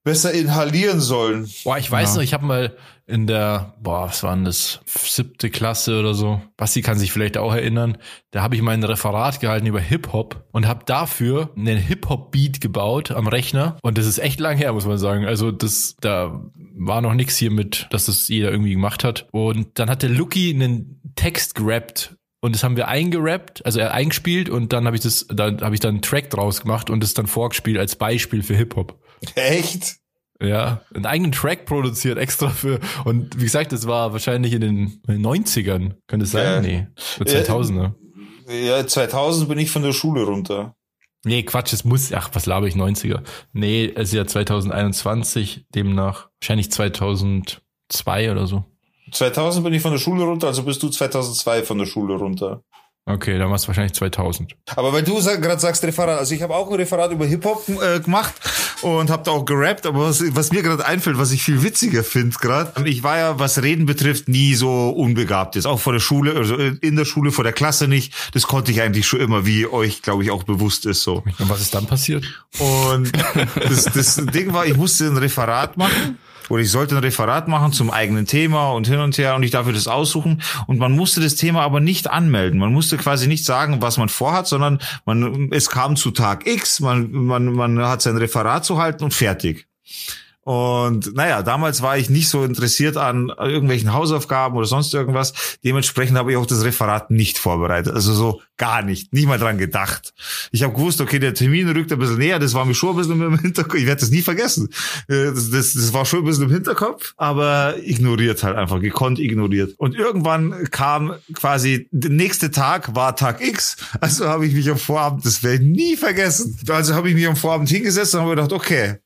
besser inhalieren sollen. Boah, ich weiß ja. noch, ich habe mal in der, boah, was war denn das, siebte Klasse oder so, Basti kann sich vielleicht auch erinnern, da habe ich mal ein Referat gehalten über Hip-Hop und habe dafür einen Hip-Hop-Beat gebaut am Rechner und das ist echt lang her, muss man sagen. Also das, da war noch nichts hier mit, dass das jeder irgendwie gemacht hat. Und dann hat der Lucky einen Text gerappt und das haben wir eingerappt, also er eingespielt und dann habe ich das, dann habe ich dann einen Track draus gemacht und das dann vorgespielt als Beispiel für Hip Hop. Echt? Ja, einen eigenen Track produziert extra für und wie gesagt, das war wahrscheinlich in den 90ern, könnte es sein? Ja. Nee, 2000er. Ja, 2000 bin ich von der Schule runter. Nee, Quatsch, es muss, ach, was laber ich, 90er. Nee, es ist ja 2021, demnach wahrscheinlich 2002 oder so. 2000 bin ich von der Schule runter, also bist du 2002 von der Schule runter. Okay, dann war es wahrscheinlich 2000. Aber weil du sag, gerade sagst Referat, also ich habe auch ein Referat über Hip-Hop äh, gemacht und habe da auch gerappt, aber was, was mir gerade einfällt, was ich viel witziger finde gerade, ich war ja, was Reden betrifft, nie so unbegabt jetzt, auch vor der Schule, also in der Schule, vor der Klasse nicht, das konnte ich eigentlich schon immer, wie euch, glaube ich, auch bewusst ist so. Und was ist dann passiert? Und das, das Ding war, ich musste ein Referat machen oder ich sollte ein Referat machen zum eigenen Thema und hin und her und ich dafür das aussuchen. Und man musste das Thema aber nicht anmelden. Man musste quasi nicht sagen, was man vorhat, sondern man, es kam zu Tag X, man, man, man hat sein Referat zu halten und fertig. Und naja, damals war ich nicht so interessiert an irgendwelchen Hausaufgaben oder sonst irgendwas. Dementsprechend habe ich auch das Referat nicht vorbereitet. Also so gar nicht, nicht mal dran gedacht. Ich habe gewusst, okay, der Termin rückt ein bisschen näher, das war mir schon ein bisschen im Hinterkopf. Ich werde das nie vergessen. Äh, das, das, das war schon ein bisschen im Hinterkopf, aber ignoriert halt einfach, gekonnt ignoriert. Und irgendwann kam quasi, der nächste Tag war Tag X. Also habe ich mich am Vorabend, das werde ich nie vergessen. Also habe ich mich am Vorabend hingesetzt und habe gedacht, okay,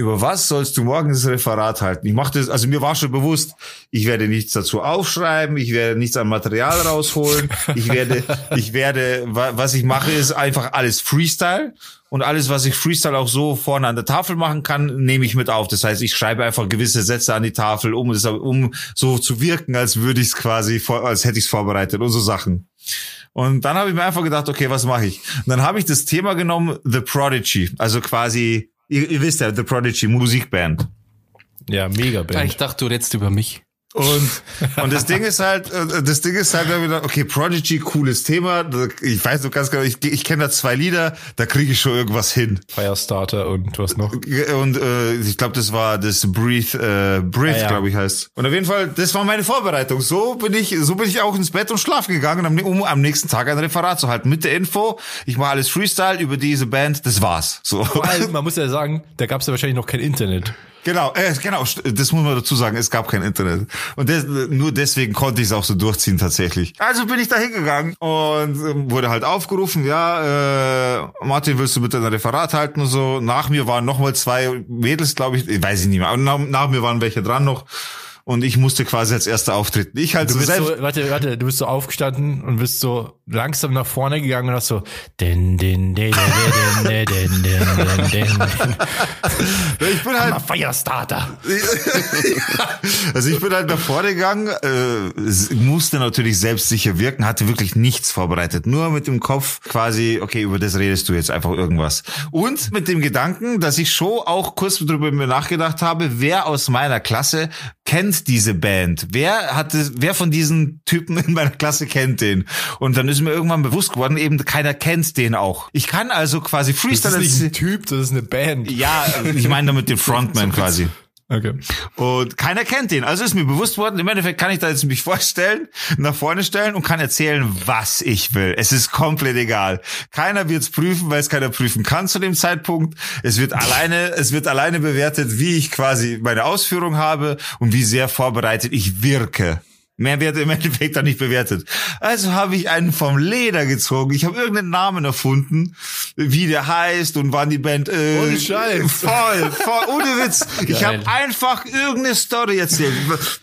über was sollst du morgen das Referat halten? Ich mache das, also mir war schon bewusst, ich werde nichts dazu aufschreiben, ich werde nichts an Material rausholen, ich werde, ich werde, was ich mache, ist einfach alles Freestyle und alles, was ich Freestyle auch so vorne an der Tafel machen kann, nehme ich mit auf. Das heißt, ich schreibe einfach gewisse Sätze an die Tafel, um es, um so zu wirken, als würde ich es quasi, als hätte ich es vorbereitet und so Sachen. Und dann habe ich mir einfach gedacht, okay, was mache ich? Und dann habe ich das Thema genommen, The Prodigy, also quasi Ihr, ihr wisst ja, The Prodigy, Musikband. Ja, mega Band. Ich dachte, du redest über mich. Und, und das Ding ist halt, äh, das Ding ist halt wieder, okay, Prodigy, cooles Thema. Ich weiß noch ganz genau, ich, ich kenne da zwei Lieder, da kriege ich schon irgendwas hin. Firestarter und was noch? Und äh, ich glaube, das war das Breathe, äh, Breathe, ah, ja. glaube ich, heißt. Und auf jeden Fall, das war meine Vorbereitung. So bin ich, so bin ich auch ins Bett und schlafen gegangen, um am nächsten Tag ein Referat zu halten. Mit der Info, ich mache alles Freestyle über diese Band, das war's. So. Vor allem, man muss ja sagen, da gab es ja wahrscheinlich noch kein Internet. Genau, äh, genau, das muss man dazu sagen, es gab kein Internet. Und des, nur deswegen konnte ich es auch so durchziehen tatsächlich. Also bin ich da hingegangen und äh, wurde halt aufgerufen, ja, äh, Martin, willst du bitte ein Referat halten und so. Nach mir waren nochmal zwei Mädels, glaube ich, ich weiß ich nicht mehr, aber nach, nach mir waren welche dran noch. Und ich musste quasi als erster auftreten. Ich halt Du so selbst. so, warte, warte, du bist so aufgestanden und bist so langsam nach vorne gegangen und hast so din, din, din, din, din, din, din, din. ich bin halt Firestarter. also ich bin halt nach vorne gegangen, äh, musste natürlich selbstsicher wirken, hatte wirklich nichts vorbereitet. Nur mit dem Kopf quasi, okay, über das redest du jetzt einfach irgendwas. Und mit dem Gedanken, dass ich schon auch kurz drüber nachgedacht habe, wer aus meiner Klasse kennt diese Band? Wer hatte, wer von diesen Typen in meiner Klasse kennt den? Und dann ist mir irgendwann bewusst geworden, eben keiner kennt den auch. Ich kann also quasi Das Freestyle. ist nicht ein Typ, das ist eine Band. ja, ich meine damit den Frontman quasi. Okay. Und keiner kennt den. Also ist mir bewusst worden, im Endeffekt kann ich da jetzt mich vorstellen, nach vorne stellen und kann erzählen, was ich will. Es ist komplett egal. Keiner wird es prüfen, weil es keiner prüfen kann zu dem Zeitpunkt. Es wird alleine, es wird alleine bewertet, wie ich quasi meine Ausführung habe und wie sehr vorbereitet ich wirke. Mehr wird im Endeffekt dann nicht bewertet. Also habe ich einen vom Leder gezogen. Ich habe irgendeinen Namen erfunden, wie der heißt und wann die Band. Äh, Ohne Scheiß. Voll, voll, ohne Witz. Ich habe Geil. einfach irgendeine Story erzählt.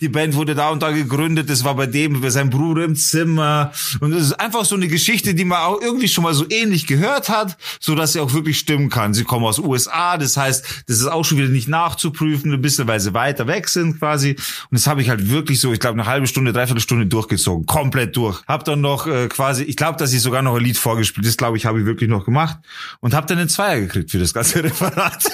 Die Band wurde da und da gegründet. Das war bei dem, bei seinem Bruder im Zimmer. Und das ist einfach so eine Geschichte, die man auch irgendwie schon mal so ähnlich gehört hat, so dass sie auch wirklich stimmen kann. Sie kommen aus USA, das heißt, das ist auch schon wieder nicht nachzuprüfen, ein bisschen, weil sie weiter weg sind quasi. Und das habe ich halt wirklich so, ich glaube, eine halbe Stunde, Stunde durchgezogen, komplett durch. Hab dann noch äh, quasi, ich glaube, dass ich sogar noch ein Lied vorgespielt. Das glaube ich, habe ich wirklich noch gemacht und habe dann einen Zweier gekriegt für das ganze Referat.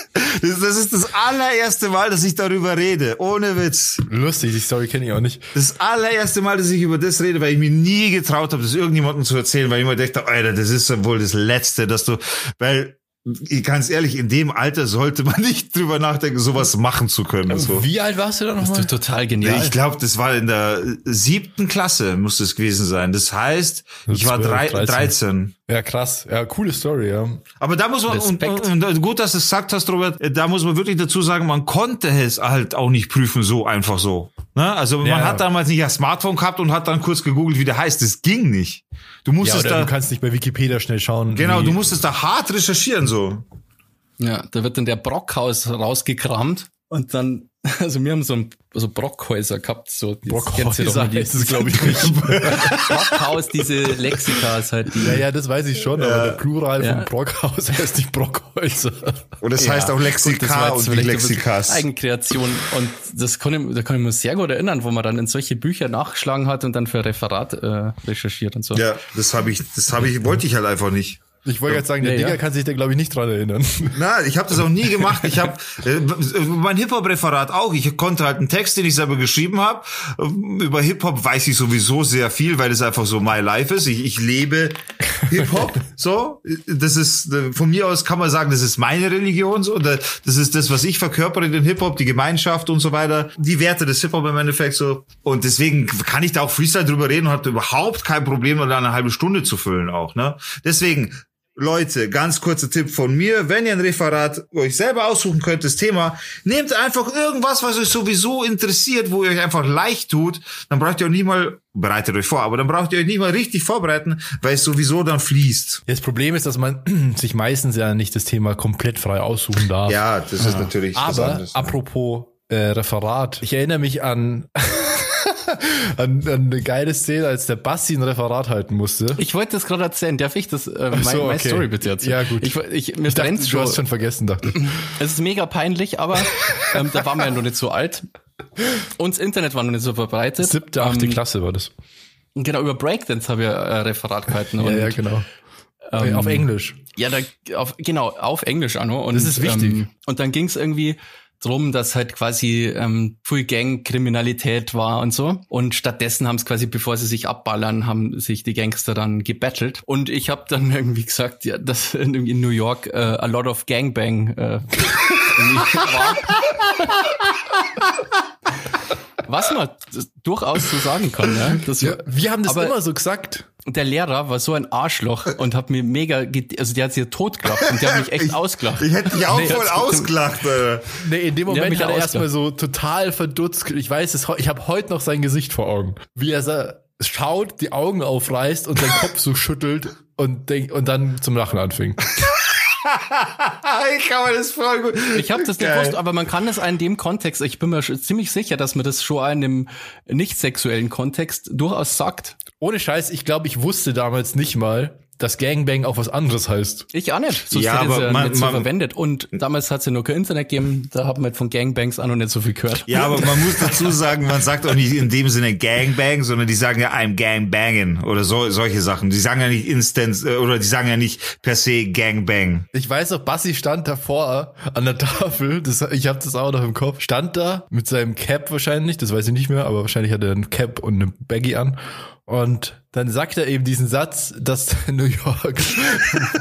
Das, das ist das allererste Mal, dass ich darüber rede, ohne Witz. Lustig, die Story kenne ich auch nicht. Das allererste Mal, dass ich über das rede, weil ich mir nie getraut habe, das irgendjemandem zu erzählen, weil ich immer dachte, Alter, das ist ja wohl das Letzte, dass du, weil ganz ehrlich, in dem Alter sollte man nicht drüber nachdenken, sowas machen zu können. So. Wie alt warst du da Das nochmal? ist total genial. Ich glaube, das war in der siebten Klasse, muss es gewesen sein. Das heißt, ich war 12, drei, 13. 13. Ja, krass. Ja, coole Story, ja. Aber da muss man, und, und, und gut, dass du es gesagt hast, Robert, da muss man wirklich dazu sagen, man konnte es halt auch nicht prüfen, so einfach so. Ne? Also man Ja, ja. hat damals nicht ein Smartphone gehabt und hat dann kurz gegoogelt, wie der heißt. Das ging nicht. Du Ja, musstest oder da, du kannst nicht bei Wikipedia schnell schauen. genau, du musstest da hart recherchieren, so. Ja, da wird dann der Brockhaus rausgekramt und dann, also wir haben so, ein, so Brockhäuser gehabt, so Brockhäuser die- heißt es, glaube ich, nicht. Brockhaus, diese Lexikas halt, die ja, ja, das weiß ich schon, aber der Plural Ja. von Brockhaus heißt nicht Brockhäuser. Und das Ja. heißt auch Lexika und bisschen Lexikas. Eigenkreation. Und das kann ich, da kann ich mich sehr gut erinnern, wo man dann in solche Bücher nachgeschlagen hat und dann für Referat äh, recherchiert und so. Ja, das habe ich, das habe ich, wollte ich halt einfach nicht. Ich wollte jetzt sagen, der Ja, ja. Digger kann sich da, glaube ich, nicht dran erinnern. Na, ich habe das auch nie gemacht. Ich habe äh, mein Hip-Hop-Referat auch. Ich konnte halt einen Text, den ich selber geschrieben habe. Über Hip-Hop weiß ich sowieso sehr viel, weil das einfach so my life ist. Ich, ich lebe Hip-Hop. so, das ist äh, von mir aus kann man sagen, das ist meine Religion. So, das ist das, was ich verkörpere in den Hip-Hop, die Gemeinschaft und so weiter, die Werte des Hip-Hop im Endeffekt so. Und deswegen kann ich da auch Freestyle drüber reden und habe überhaupt kein Problem, da eine halbe Stunde zu füllen auch. Ne, deswegen. Leute, ganz kurzer Tipp von mir, wenn ihr ein Referat euch selber aussuchen könnt, das Thema, nehmt einfach irgendwas, was euch sowieso interessiert, wo ihr euch einfach leicht tut, dann braucht ihr auch nicht mal, bereitet euch vor, aber dann braucht ihr euch nicht mal richtig vorbereiten, weil es sowieso dann fließt. Das Problem ist, dass man sich meistens ja nicht das Thema komplett frei aussuchen darf. Ja, das ist natürlich was Aber anderes. apropos äh, Referat, ich erinnere mich an, an, an eine geile Szene, als der Basti ein Referat halten musste. Ich wollte das gerade erzählen. Darf ich das, äh, mein, so, okay. Story bitte erzählen? Ja, gut. Ich, ich, mir Ich dachte, du hast schon. vergessen, dachte ich. Es ist mega peinlich, aber ähm, da waren wir ja noch nicht so alt. Und das Internet war noch nicht so verbreitet. Siebte, achte Ähm, Klasse war das. Genau, über Breakdance habe ich äh, Referat gehalten. Ja, ja, genau. ähm, Auf Englisch. Ja, da, auf, genau, auf Englisch auch noch. Und, Das ist wichtig. Ähm, und dann ging es irgendwie drum, dass halt quasi ähm, Full Gang Kriminalität war und so. Und stattdessen haben es quasi, bevor sie sich abballern, haben sich die Gangster dann gebettelt. Und ich habe dann irgendwie gesagt, ja, dass in, in New York äh, a lot of Gangbang äh, war. Was man durchaus so sagen kann, ja. Das, Ja, wir haben das aber- immer so gesagt. Der Lehrer war so ein Arschloch und hat mir mega, also der hat sich totgelacht und der hat mich echt ausgelacht. Ich hätte dich auch Nee, voll ausgelacht, Alter. Nee, in dem Moment hat er erstmal so total verdutzt. Ich weiß es, ich habe heute noch sein Gesicht vor Augen. Wie er sa- schaut, die Augen aufreißt und seinen Kopf so schüttelt und denk, und dann zum Lachen anfängt. ich kann mir das voll gut. Ich habe das nicht gewusst, aber man kann es in dem Kontext, ich bin mir ziemlich sicher, dass man das schon in einem nicht sexuellen Kontext durchaus sagt. Ohne Scheiß, ich glaube, ich wusste damals nicht mal, dass Gangbang auch was anderes heißt. Ich auch nicht. So ja, aber ja man, nicht so man, verwendet. Und damals hat es ja nur kein Internet gegeben, da haben wir halt von Gangbangs auch noch nicht so viel gehört. Ja, aber man muss dazu sagen, man sagt auch nicht in dem Sinne Gangbang, sondern die sagen ja I'm Gangbangin oder so, solche Sachen. Die sagen ja nicht instant äh, oder die sagen ja nicht per se Gangbang. Ich weiß noch, Bassi stand davor an der Tafel, das, ich habe das auch noch im Kopf, stand da mit seinem Cap wahrscheinlich, das weiß ich nicht mehr, aber wahrscheinlich hat er ein Cap und eine Baggy an und dann sagt er eben diesen Satz, dass New York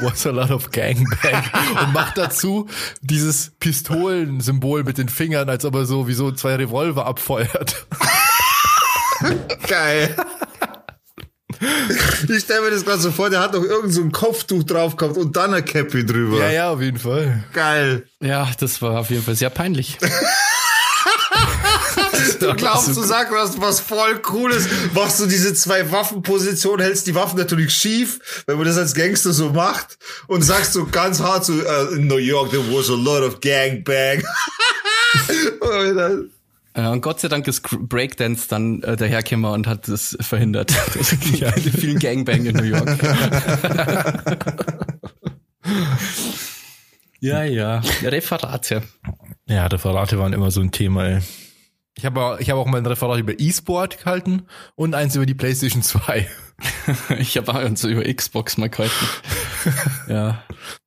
was a lot of gangbang und macht dazu dieses Pistolensymbol mit den Fingern, als ob er so wie so zwei Revolver abfeuert. Geil. Ich stelle mir das gerade so vor, der hat noch irgend so ein Kopftuch drauf gehabt und dann ein Cappy drüber. Ja, ja, auf jeden Fall. Geil. Ja, das war auf jeden Fall sehr peinlich. du glaubst, du sagst was, was voll cooles, machst du diese zwei Waffenpositionen, hältst die Waffen natürlich schief, wenn man das als Gangster so macht und sagst so ganz hart so, uh, in New York there was a lot of gangbang. Ja, und Gott sei Dank ist Breakdance dann äh, dahergekommen und hat das verhindert. ja, vielen Gangbang in New York. ja, ja. Referate. Ja, Referate waren immer so ein Thema, ey. Ich habe ich hab auch mal ein Referat über E-Sport gehalten und eins über die PlayStation 2. ich habe auch eins über Xbox mal gehalten. ja.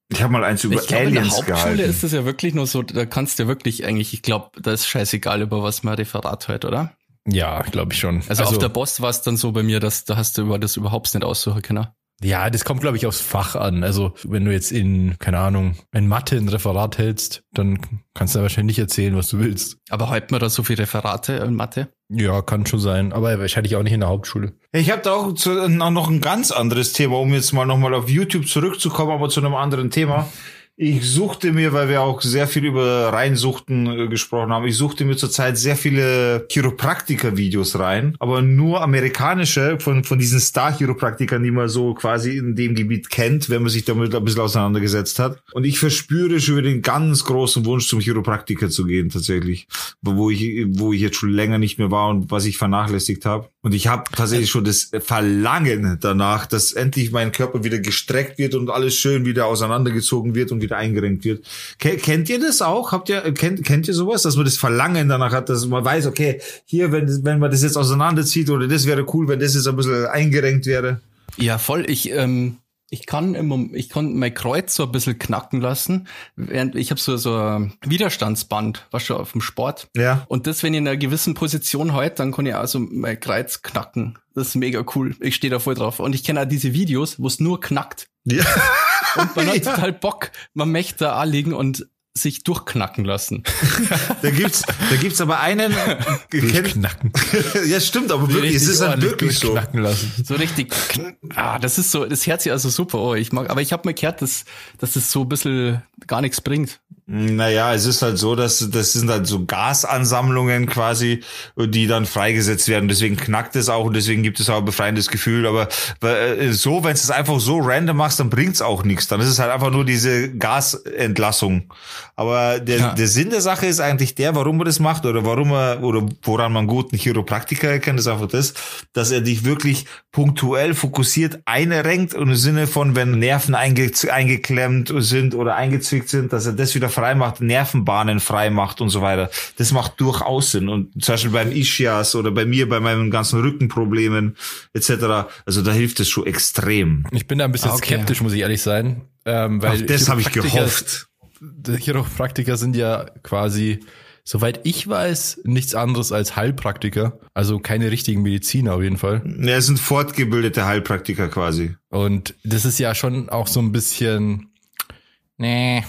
Ich habe mal eins über ich glaub, Aliens in der Hauptschule gehalten. ist das ja wirklich nur so, da kannst du ja wirklich eigentlich, ich glaube, da ist scheißegal, über was man Referat hört, oder? Ja, glaube ich schon. Also, also auf der Boss war es dann so bei mir, dass da hast du über das überhaupt nicht aussuchen können. Ja, das kommt, glaube ich, aufs Fach an. Also, wenn du jetzt in, keine Ahnung, in Mathe ein Referat hältst, dann kannst du wahrscheinlich erzählen, was du willst. Aber hält man da so viele Referate in Mathe? Ja, kann schon sein. Aber wahrscheinlich auch nicht in der Hauptschule. Ich habe da auch, zu, noch ein ganz anderes Thema, um jetzt mal nochmal auf YouTube zurückzukommen, aber zu einem anderen Thema. Ich suchte mir, weil wir auch sehr viel über Reinsuchten äh, gesprochen haben, ich suchte mir zurzeit sehr viele Chiropraktiker-Videos rein, aber nur amerikanische von, von diesen Star-Chiropraktikern, die man so quasi in dem Gebiet kennt, wenn man sich damit ein bisschen auseinandergesetzt hat. Und ich verspüre schon wieder den ganz großen Wunsch, zum Chiropraktiker zu gehen, tatsächlich. Wo ich, wo ich jetzt schon länger nicht mehr war und was ich vernachlässigt habe. Und ich habe tatsächlich schon das Verlangen danach, dass endlich mein Körper wieder gestreckt wird und alles schön wieder auseinandergezogen wird und wieder eingerenkt wird. Kennt ihr das auch? Habt ihr, kennt, kennt ihr sowas, dass man das Verlangen danach hat, dass man weiß, okay, hier, wenn, wenn man das jetzt auseinanderzieht oder das wäre cool, wenn das jetzt ein bisschen eingerenkt wäre? Ja, voll. Ich, ähm, ich kann im, ich kann mein Kreuz so ein bisschen knacken lassen. Während ich habe so so ein Widerstandsband, was schon auf dem Sport. Ja. Und das, wenn ich in einer gewissen Position halt, dann kann ich also mein Kreuz knacken. Das ist mega cool. Ich stehe da voll drauf. Und ich kenne auch diese Videos, wo es nur knackt. Ja. Und man hat ja. total Bock. Man möchte da liegen und sich durchknacken lassen. da gibt's, da gibt's aber einen. Durchknacken. ja, stimmt, aber wirklich, es ist dann wirklich so. Lassen. So richtig. Ah, das ist so, das hört sich also super. Oh, ich mag, aber ich habe mir gehört, dass, dass das so ein bisschen gar nichts bringt. Naja, es ist halt so, dass das sind halt so Gasansammlungen quasi, die dann freigesetzt werden. Deswegen knackt es auch und deswegen gibt es auch ein befreiendes Gefühl. Aber äh, so, wenn du es einfach so random machst, dann bringt's auch nichts. Dann ist es halt einfach nur diese Gasentlassung. Aber der, ja. der Sinn der Sache ist eigentlich der, warum man das macht oder warum er oder woran man guten Chiropraktiker erkennt, ist einfach das, dass er dich wirklich punktuell fokussiert einrenkt und im Sinne von, wenn Nerven einge eingeklemmt sind oder eingezwickt sind, dass er das wieder frei macht, Nervenbahnen frei macht und so weiter. Das macht durchaus Sinn. Und zum Beispiel beim Ischias oder bei mir, bei meinen ganzen Rückenproblemen etc. Also da hilft es schon extrem. Ich bin da ein bisschen okay. skeptisch, muss ich ehrlich sein. Ähm, weil Ach, das habe ich gehofft. Chiropraktiker sind ja quasi soweit ich weiß, nichts anderes als Heilpraktiker. Also keine richtigen Mediziner auf jeden Fall. Ja, es sind fortgebildete Heilpraktiker quasi. Und das ist ja schon auch so ein bisschen, nee,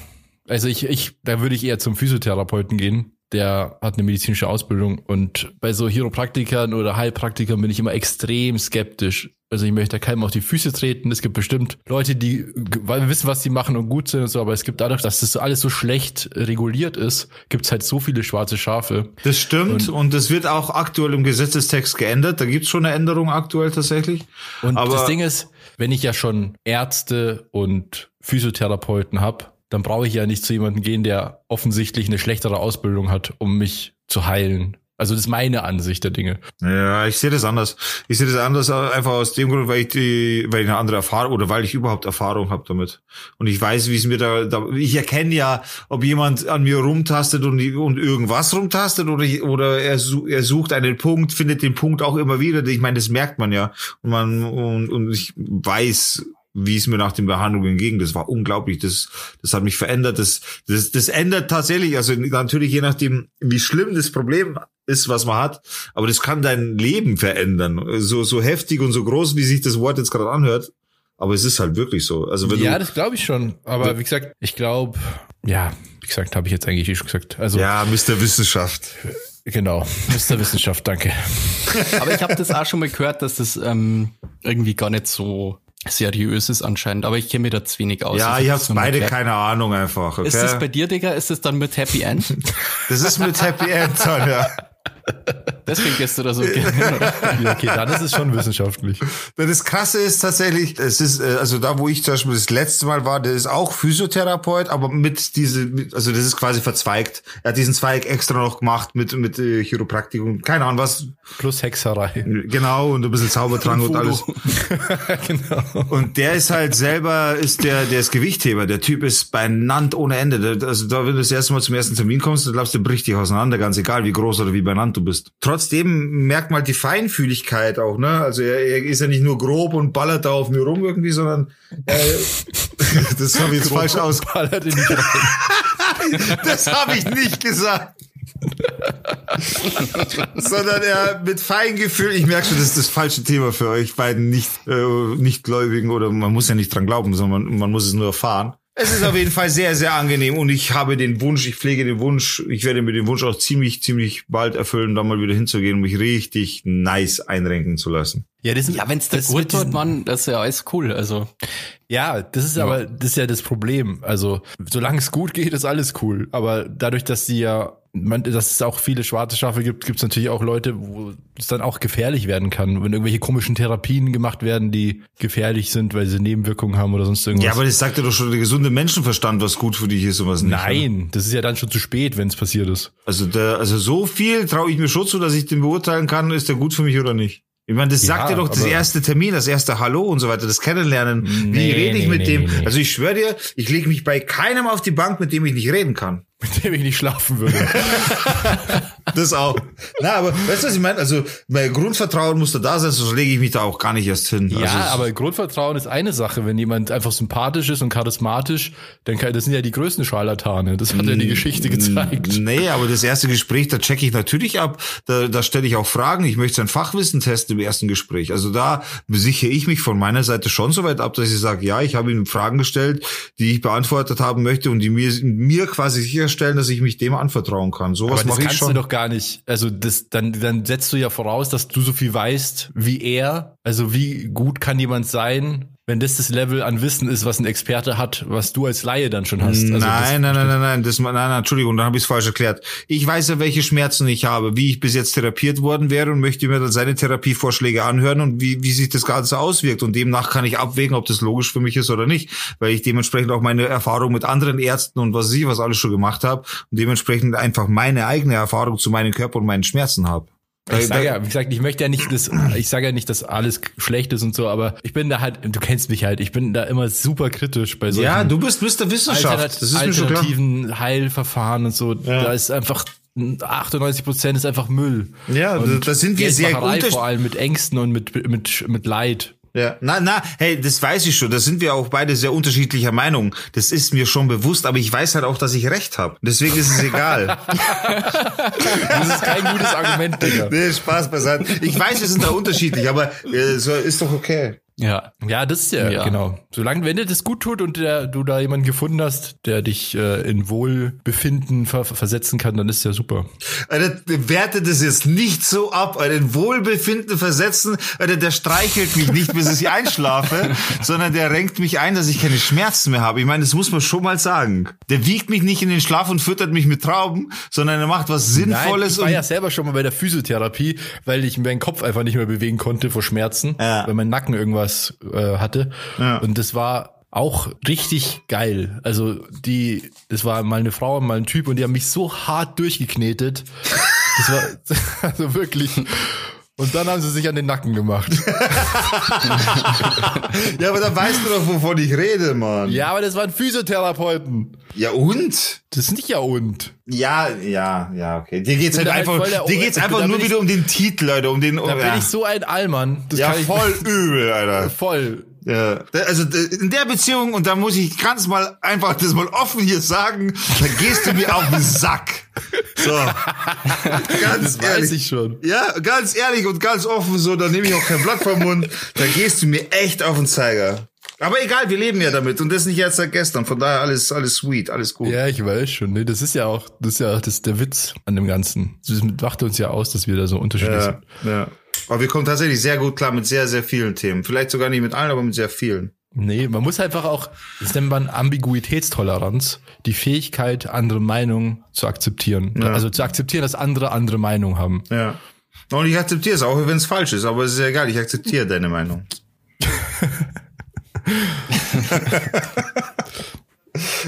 also ich, ich, da würde ich eher zum Physiotherapeuten gehen. Der hat eine medizinische Ausbildung und bei so Chiropraktikern oder Heilpraktikern bin ich immer extrem skeptisch. Also ich möchte da keinem auf die Füße treten. Es gibt bestimmt Leute, die weil wir wissen, was die machen und gut sind und so, aber es gibt dadurch, dass das alles so schlecht reguliert ist, gibt es halt so viele schwarze Schafe. Das stimmt und, es wird auch aktuell im Gesetzestext geändert. Da gibt's schon eine Änderung aktuell tatsächlich. Und aber das Ding ist, wenn ich ja schon Ärzte und Physiotherapeuten hab dann brauche ich ja nicht zu jemandem gehen, der offensichtlich eine schlechtere Ausbildung hat, um mich zu heilen. Also das ist meine Ansicht der Dinge. Ja, ich sehe das anders. Ich sehe das anders einfach aus dem Grund, weil ich die, weil ich eine andere Erfahrung oder weil ich überhaupt Erfahrung habe damit. Und ich weiß, wie es mir da, da ich erkenne ja, ob jemand an mir rumtastet und, und irgendwas rumtastet oder, oder er, er sucht einen Punkt, findet den Punkt auch immer wieder. Ich meine, das merkt man ja. Und man, und, und ich weiß, wie es mir nach den Behandlungen ging. Das war unglaublich. Das, das hat mich verändert. Das, das, das ändert tatsächlich, also natürlich je nachdem, wie schlimm das Problem ist, was man hat, aber das kann dein Leben verändern. So, so heftig und so groß, wie sich das Wort jetzt gerade anhört. Aber es ist halt wirklich so. Also wenn ja, du, das glaube ich schon. Aber wie gesagt, ich glaube, ja, wie gesagt, habe ich jetzt eigentlich schon gesagt. Also ja, Mr. Wissenschaft. Genau, Mr. Wissenschaft, danke. Aber ich habe das auch schon mal gehört, dass das ähm, irgendwie gar nicht so seriös ist anscheinend, aber ich kenne mir da zu wenig aus. Ja, ich habe beide keine Ahnung einfach. Okay? Ist das bei dir, Digga? Ist das dann mit Happy End? das ist mit Happy End dann, ja. Deswegen gehst du da so gerne Ja, okay, dann ist es schon wissenschaftlich. Das Krasse ist tatsächlich, es ist, äh, also da, wo ich zum Beispiel das letzte Mal war, der ist auch Physiotherapeut, aber mit diese, also das ist quasi verzweigt. Er hat diesen Zweig extra noch gemacht mit, mit äh, Chiropraktikum, keine Ahnung was. Plus Hexerei. Genau, und ein bisschen Zaubertrank und, und alles. genau. Und der ist halt selber, ist der, der ist Gewichtheber. Der Typ ist benannt ohne Ende. Also da, wenn du das erste Mal zum ersten Termin kommst, dann glaubst du, bricht dich auseinander, ganz egal, wie groß oder wie benannt du bist. Trotzdem merkt man die Feinfühligkeit auch, ne? Also er, er ist ja nicht nur grob und ballert da auf mir rum irgendwie, sondern äh, das habe ich jetzt falsch aus. Ballert in die das habe ich nicht gesagt. sondern er mit Feingefühl, ich merke schon, das ist das falsche Thema für euch beiden nicht, äh, nicht Gläubigen oder man muss ja nicht dran glauben, sondern man, man muss es nur erfahren. Es ist auf jeden Fall sehr, sehr angenehm und ich habe den Wunsch, ich pflege den Wunsch, ich werde mir den Wunsch auch ziemlich, ziemlich bald erfüllen, da mal wieder hinzugehen und mich richtig nice einrenken zu lassen. Ja, das ja wenn es das gut tut, man, das ist ja alles cool, also. Ja, das ist ja. aber, das ist ja das Problem. Also, solange es gut geht, ist alles cool. Aber dadurch, dass sie ja man, dass es auch viele schwarze Schafe gibt, gibt es natürlich auch Leute, wo es dann auch gefährlich werden kann, wenn irgendwelche komischen Therapien gemacht werden, die gefährlich sind, weil sie Nebenwirkungen haben oder sonst irgendwas. Ja, aber das sagt ja doch schon der gesunde Menschenverstand, was gut für dich ist und was nicht. Nein, oder? das ist ja dann schon zu spät, wenn es passiert ist. Also, der, also so viel traue ich mir schon zu, dass ich den beurteilen kann, ist der gut für mich oder nicht. Ich meine, das sagt ja, dir doch das erste Termin, das erste Hallo und so weiter, das Kennenlernen. Nee, Wie rede ich nee, mit nee, dem? Also ich schwöre dir, ich lege mich bei keinem auf die Bank, mit dem ich nicht reden kann. Mit dem ich nicht schlafen würde. das auch. Na, aber weißt du, was ich meine? Also mein Grundvertrauen muss da da sein, sonst lege ich mich da auch gar nicht erst hin. Ja, also, aber Grundvertrauen ist eine Sache. Wenn jemand einfach sympathisch ist und charismatisch, dann kann, das sind ja die größten Scharlatane. Das hat ja die Geschichte gezeigt. Nee, aber das erste Gespräch, da checke ich natürlich ab. Da, da stelle ich auch Fragen. Ich möchte sein Fachwissen testen im ersten Gespräch. Also da besichere ich mich von meiner Seite schon so weit ab, dass ich sage, ja, ich habe ihm Fragen gestellt, die ich beantwortet haben möchte und die mir, mir quasi sicher sicherstellen, dass ich mich dem anvertrauen kann. Sowas mache ich schon. kannst du doch gar nicht. Also das, dann, dann setzt du ja voraus, dass du so viel weißt wie er. Also wie gut kann jemand sein, wenn das das Level an Wissen ist, was ein Experte hat, was du als Laie dann schon hast. Also nein, nein, nein, nein, nein, das, nein, nein, Entschuldigung, dann habe ich es falsch erklärt. Ich weiß ja, welche Schmerzen ich habe, wie ich bis jetzt therapiert worden wäre und möchte mir dann seine Therapievorschläge anhören und wie, wie sich das Ganze auswirkt. Und demnach kann ich abwägen, ob das logisch für mich ist oder nicht, weil ich dementsprechend auch meine Erfahrung mit anderen Ärzten und was ich was alles schon gemacht habe und dementsprechend einfach meine eigene Erfahrung zu meinem Körper und meinen Schmerzen habe. Ich sage ja, wie gesagt, ich möchte ja nicht, dass, ich sage ja nicht, dass alles schlecht ist und so, aber ich bin da halt, du kennst mich halt, ich bin da immer super kritisch bei solchen. Ja, du bist Mr. Wissenschaft. das ist alternativen Heilverfahren und so. Ja. Da ist einfach 98 Prozent ist einfach Müll. Ja, und da sind wir sehr gut. Vor allem mit Ängsten und mit, mit, mit Leid. Ja, na, na, hey, das weiß ich schon. Da sind wir auch beide sehr unterschiedlicher Meinung. Das ist mir schon bewusst, aber ich weiß halt auch, dass ich recht habe. Deswegen ist es egal. das ist kein gutes Argument, Digga. Nee, Spaß beiseite. Ich weiß, wir sind da unterschiedlich, aber äh, so ist doch okay. Ja, ja, das ist ja, ja, genau. Solange, wenn dir das gut tut und der, du da jemanden gefunden hast, der dich äh, in Wohlbefinden ver versetzen kann, dann ist ja super. Alter, werte das jetzt nicht so ab, Alter, in Wohlbefinden versetzen, Alter, der streichelt mich nicht, bis ich einschlafe, sondern der renkt mich ein, dass ich keine Schmerzen mehr habe. Ich meine, das muss man schon mal sagen. Der wiegt mich nicht in den Schlaf und füttert mich mit Trauben, sondern er macht was Sinnvolles. Nein, ich war ja selber schon mal bei der Physiotherapie, weil ich meinen Kopf einfach nicht mehr bewegen konnte vor Schmerzen, ja. weil mein Nacken irgendwas was äh, hatte. Ja. Und das war auch richtig geil. Also die, das war mal eine Frau, mal ein Typ und die haben mich so hart durchgeknetet. Das war also wirklich. Und dann haben sie sich an den Nacken gemacht. ja, aber dann weißt du doch, wovon ich rede, Mann. Ja, aber das waren Physiotherapeuten. Ja, und? Das ist nicht ja und. Ja, ja, ja, okay. Dir geht's halt einfach, halt dir geht's einfach nur wieder um den Titel, Leute, um den, Da um, bin ich so ein Allmann. Das ja, voll übel, Alter. Voll. Ja, also in der Beziehung, und da muss ich ganz mal einfach das mal offen hier sagen, da gehst du mir auf den Sack. So. ganz das ehrlich. weiß ich schon. Ja, ganz ehrlich und ganz offen so, da nehme ich auch kein Blatt vom Mund. Da gehst du mir echt auf den Zeiger. Aber egal, wir leben ja damit und das nicht erst seit gestern. Von daher alles, alles sweet, alles gut. Ja, ich weiß schon. Nee, das ist ja auch, das ist ja auch das der Witz an dem Ganzen. Das macht uns ja aus, dass wir da so unterschiedlich ja, sind. Ja. Aber wir kommen tatsächlich sehr gut klar mit sehr, sehr vielen Themen. Vielleicht sogar nicht mit allen, aber mit sehr vielen. Nee, man muss einfach auch, das nennt man Ambiguitätstoleranz, die Fähigkeit, andere Meinungen zu akzeptieren. Ja. Also zu akzeptieren, dass andere andere Meinung haben. Ja. Und ich akzeptiere es auch, wenn es falsch ist, aber es ist ja egal, ich akzeptiere deine Meinung.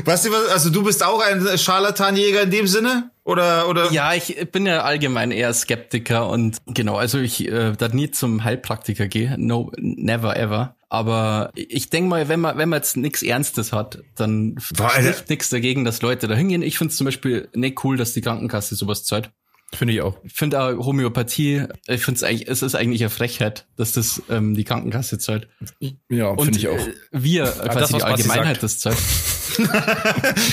Weißt du was, also du bist auch ein Scharlatanjäger in dem Sinne? Oder, oder? Ja, ich bin ja allgemein eher Skeptiker und genau, also ich äh, da nie zum Heilpraktiker gehe. No, never ever. Aber ich denke mal, wenn man, wenn man jetzt nichts Ernstes hat, dann spricht nichts dagegen, dass Leute da hingehen. Ich finde es zum Beispiel nicht cool, dass die Krankenkasse sowas zahlt. Finde ich auch. Ich finde auch Homöopathie, ich finde es eigentlich, es ist eigentlich eine Frechheit, dass das ähm, die Krankenkasse zahlt. Ja, finde ich auch. Wir, quasi das, die Allgemeinheit das zahlt.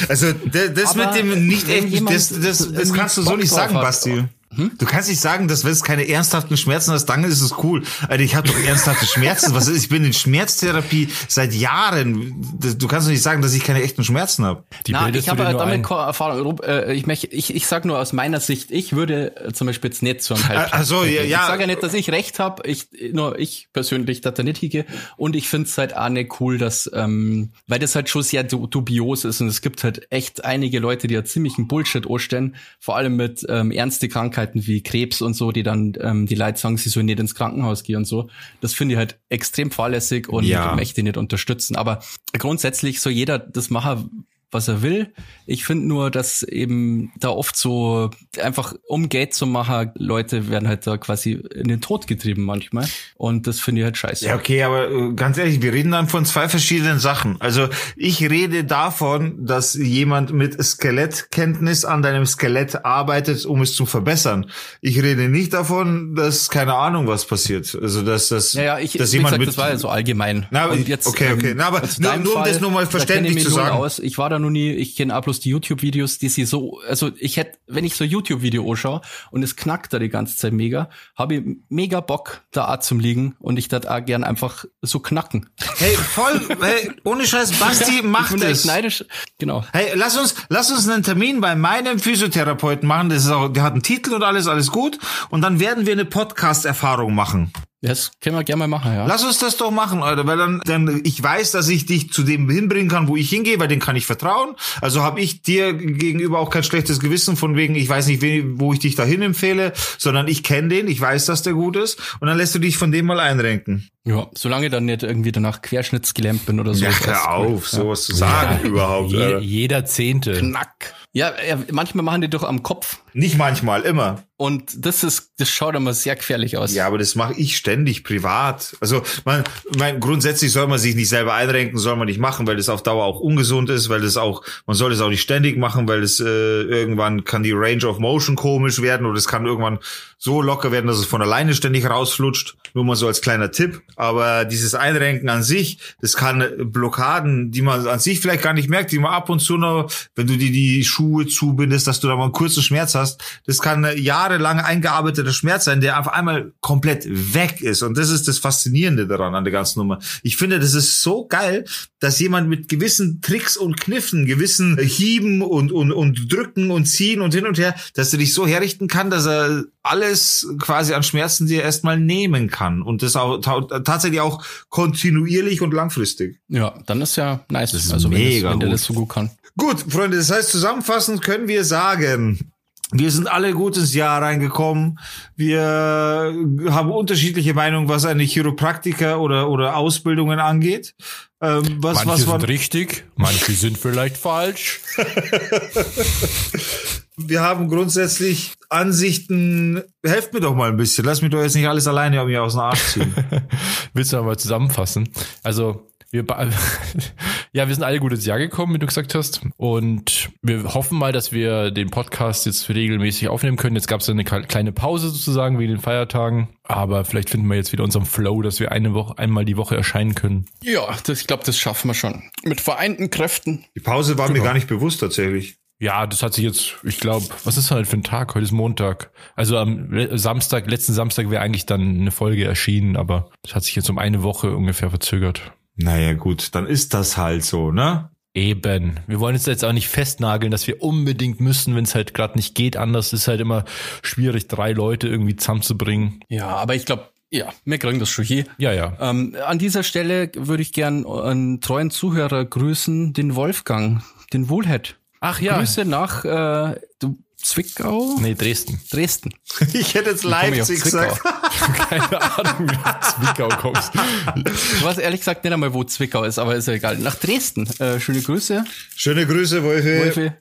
Also das, das mit dem nicht echt, das, das, das kannst du so nicht sagen, Basti. Hm? Du kannst nicht sagen, dass wenn es keine ernsthaften Schmerzen hast, dann ist es cool. Alter, ich habe doch ernsthafte Schmerzen. Was ist? Ich bin in Schmerztherapie seit Jahren. Du kannst doch nicht sagen, dass ich keine echten Schmerzen habe. Na, ich habe damit Erfahrung. Äh, ich, möchte, ich, ich sag nur aus meiner Sicht, ich würde äh, zum Beispiel jetzt nicht so ein Heilpraktiker. Also ja, ja. Ich sage ja nicht, dass ich recht habe. Ich nur ich persönlich, dass da nicht hingehe. Und ich finde es halt auch nicht cool, dass ähm, weil das halt schon sehr dubios ist und es gibt halt echt einige Leute, die ja ziemlichen Bullshit anstellen, vor allem mit ähm, ernste Krankheiten Krankheiten wie Krebs und so, die dann ähm, die Leute sagen, sie sollen nicht ins Krankenhaus gehen und so. Das finde ich halt extrem fahrlässig und ja. möchte nicht unterstützen. Aber grundsätzlich soll jeder das machen, was er will. Ich finde nur, dass eben da oft so einfach um Geld zu machen, Leute werden halt da quasi in den Tod getrieben manchmal. Und das finde ich halt scheiße. Ja, okay, aber äh, ganz ehrlich, wir reden dann von zwei verschiedenen Sachen. Also ich rede davon, dass jemand mit Skelettkenntnis an deinem Skelett arbeitet, um es zu verbessern. Ich rede nicht davon, dass keine Ahnung was passiert. Also dass das, ja, ja, ich, dass jemand gesagt, mit das war ja so allgemein. Na, und jetzt, okay, okay. Na, aber nur, nur um das nur mal verständlich zu sagen. Aus. Ich war da noch nie, ich kenne auch bloß die YouTube-Videos, die sie so, also ich hätte, wenn ich so YouTube-Video anschaue und es knackt da die ganze Zeit mega, habe ich mega Bock, da auch zum liegen und ich das auch gern einfach so knacken. Hey, voll, hey, ohne Scheiß, Basti macht es. neidisch, genau. Hey, lass uns, lass uns einen Termin bei meinem Physiotherapeuten machen, das ist auch, der hat einen Titel und alles, alles gut und dann werden wir eine Podcast-Erfahrung machen. Das können wir gerne mal machen, ja. Lass uns das doch machen, Alter, weil dann, dann ich weiß, dass ich dich zu dem hinbringen kann, wo ich hingehe, weil den kann ich vertrauen. Also habe ich dir gegenüber auch kein schlechtes Gewissen von wegen, ich weiß nicht, wo ich dich dahin empfehle, sondern ich kenne den, ich weiß, dass der gut ist und dann lässt du dich von dem mal einrenken. Ja, solange dann nicht irgendwie danach querschnittsgelähmt bin oder so. Ja, hör auf, cool. sowas zu sagen ja. überhaupt. Je, jeder Zehnte. Knack. Ja, ja, manchmal machen die doch am Kopf. Nicht manchmal, immer. Und das ist, das schaut immer sehr gefährlich aus. Ja, aber das mache ich ständig privat. Also man, mein, grundsätzlich soll man sich nicht selber einrenken, soll man nicht machen, weil das auf Dauer auch ungesund ist, weil das auch, man soll es auch nicht ständig machen, weil es äh, irgendwann kann die Range of Motion komisch werden oder es kann irgendwann so locker werden, dass es von alleine ständig rausflutscht. Nur mal so als kleiner Tipp. Aber dieses Einrenken an sich, das kann Blockaden, die man an sich vielleicht gar nicht merkt, die man ab und zu noch, wenn du dir die Schuhe zubindest, dass du da mal einen kurzen Schmerz hast, das kann jahrelang eingearbeiteter Schmerz sein, der einfach einmal komplett weg ist. Und das ist das Faszinierende daran an der ganzen Nummer. Ich finde, das ist so geil, dass jemand mit gewissen Tricks und Kniffen, gewissen Hieben und, und, und Drücken und Ziehen und hin und her, dass er dich so herrichten kann, dass er alles quasi an Schmerzen dir erstmal nehmen kann. Und das auch tatsächlich auch kontinuierlich und langfristig. Ja, dann ist ja nice. Das ist also mega wenn, das, wenn der das so gut kann. Gut, Freunde, das heißt, zusammenfassend können wir sagen, Wir sind alle gut ins Jahr reingekommen. Wir haben unterschiedliche Meinungen, was eine Chiropraktiker oder, oder Ausbildungen angeht. Ähm, was, manche was sind richtig, manche sind vielleicht falsch. Wir haben grundsätzlich Ansichten. Helft mir doch mal ein bisschen. Lass mich doch jetzt nicht alles alleine mir aus dem Arsch ziehen. Willst du mal zusammenfassen? Also wir, ja, wir sind alle gut ins Jahr gekommen, wie du gesagt hast. Und wir hoffen mal, dass wir den Podcast jetzt regelmäßig aufnehmen können. Jetzt gab es eine kleine Pause sozusagen wegen den Feiertagen. Aber vielleicht finden wir jetzt wieder unseren Flow, dass wir eine Woche, einmal die Woche erscheinen können. Ja, das, ich glaube, das schaffen wir schon. Mit vereinten Kräften. Die Pause war genau. mir gar nicht bewusst tatsächlich. Ja, das hat sich jetzt, ich glaube, was ist halt für ein Tag? Heute ist Montag. Also am Samstag, letzten Samstag wäre eigentlich dann eine Folge erschienen, aber das hat sich jetzt um eine Woche ungefähr verzögert. Naja, gut, dann ist das halt so, ne? Eben. Wir wollen uns jetzt auch nicht festnageln, dass wir unbedingt müssen, wenn es halt gerade nicht geht. Anders ist halt immer schwierig, drei Leute irgendwie zusammenzubringen. Ja, aber ich glaube, ja, wir kriegen das schon hier. Ja, ja. Ähm, an dieser Stelle würde ich gern einen treuen Zuhörer grüßen, den Wolfgang, den Wohlhead. Ach ja. Grüße nach äh, du, Zwickau? Nee, Dresden. Dresden. Ich hätte jetzt Leipzig gesagt. Keine Ahnung, wie du Zwickau kommst. Ich weiß ehrlich gesagt nicht einmal, wo Zwickau ist, aber ist ja egal. Nach Dresden. Äh, schöne Grüße. Schöne Grüße, Wolfi. Wolfi.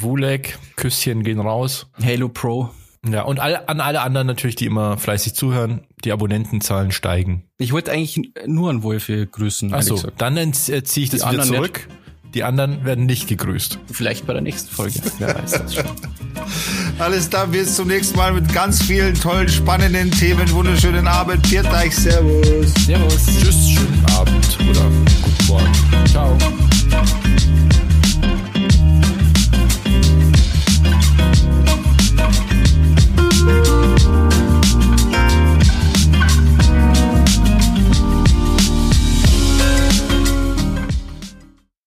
Wulek, Küsschen gehen raus. Halo Pro. Ja, und alle, an alle anderen natürlich, die immer fleißig zuhören, die Abonnentenzahlen steigen. Ich wollte eigentlich nur an Wolfi grüßen. Achso, dann äh, ziehe ich das die wieder zurück. Nicht. Die anderen werden nicht gegrüßt. Vielleicht bei der nächsten Folge. Wer weiß das schon. Alles da, bis zum nächsten Mal mit ganz vielen tollen, spannenden Themen. Wunderschönen Abend. Viert euch. Servus. Servus. Tschüss. Schönen Abend oder guten Morgen. Ciao.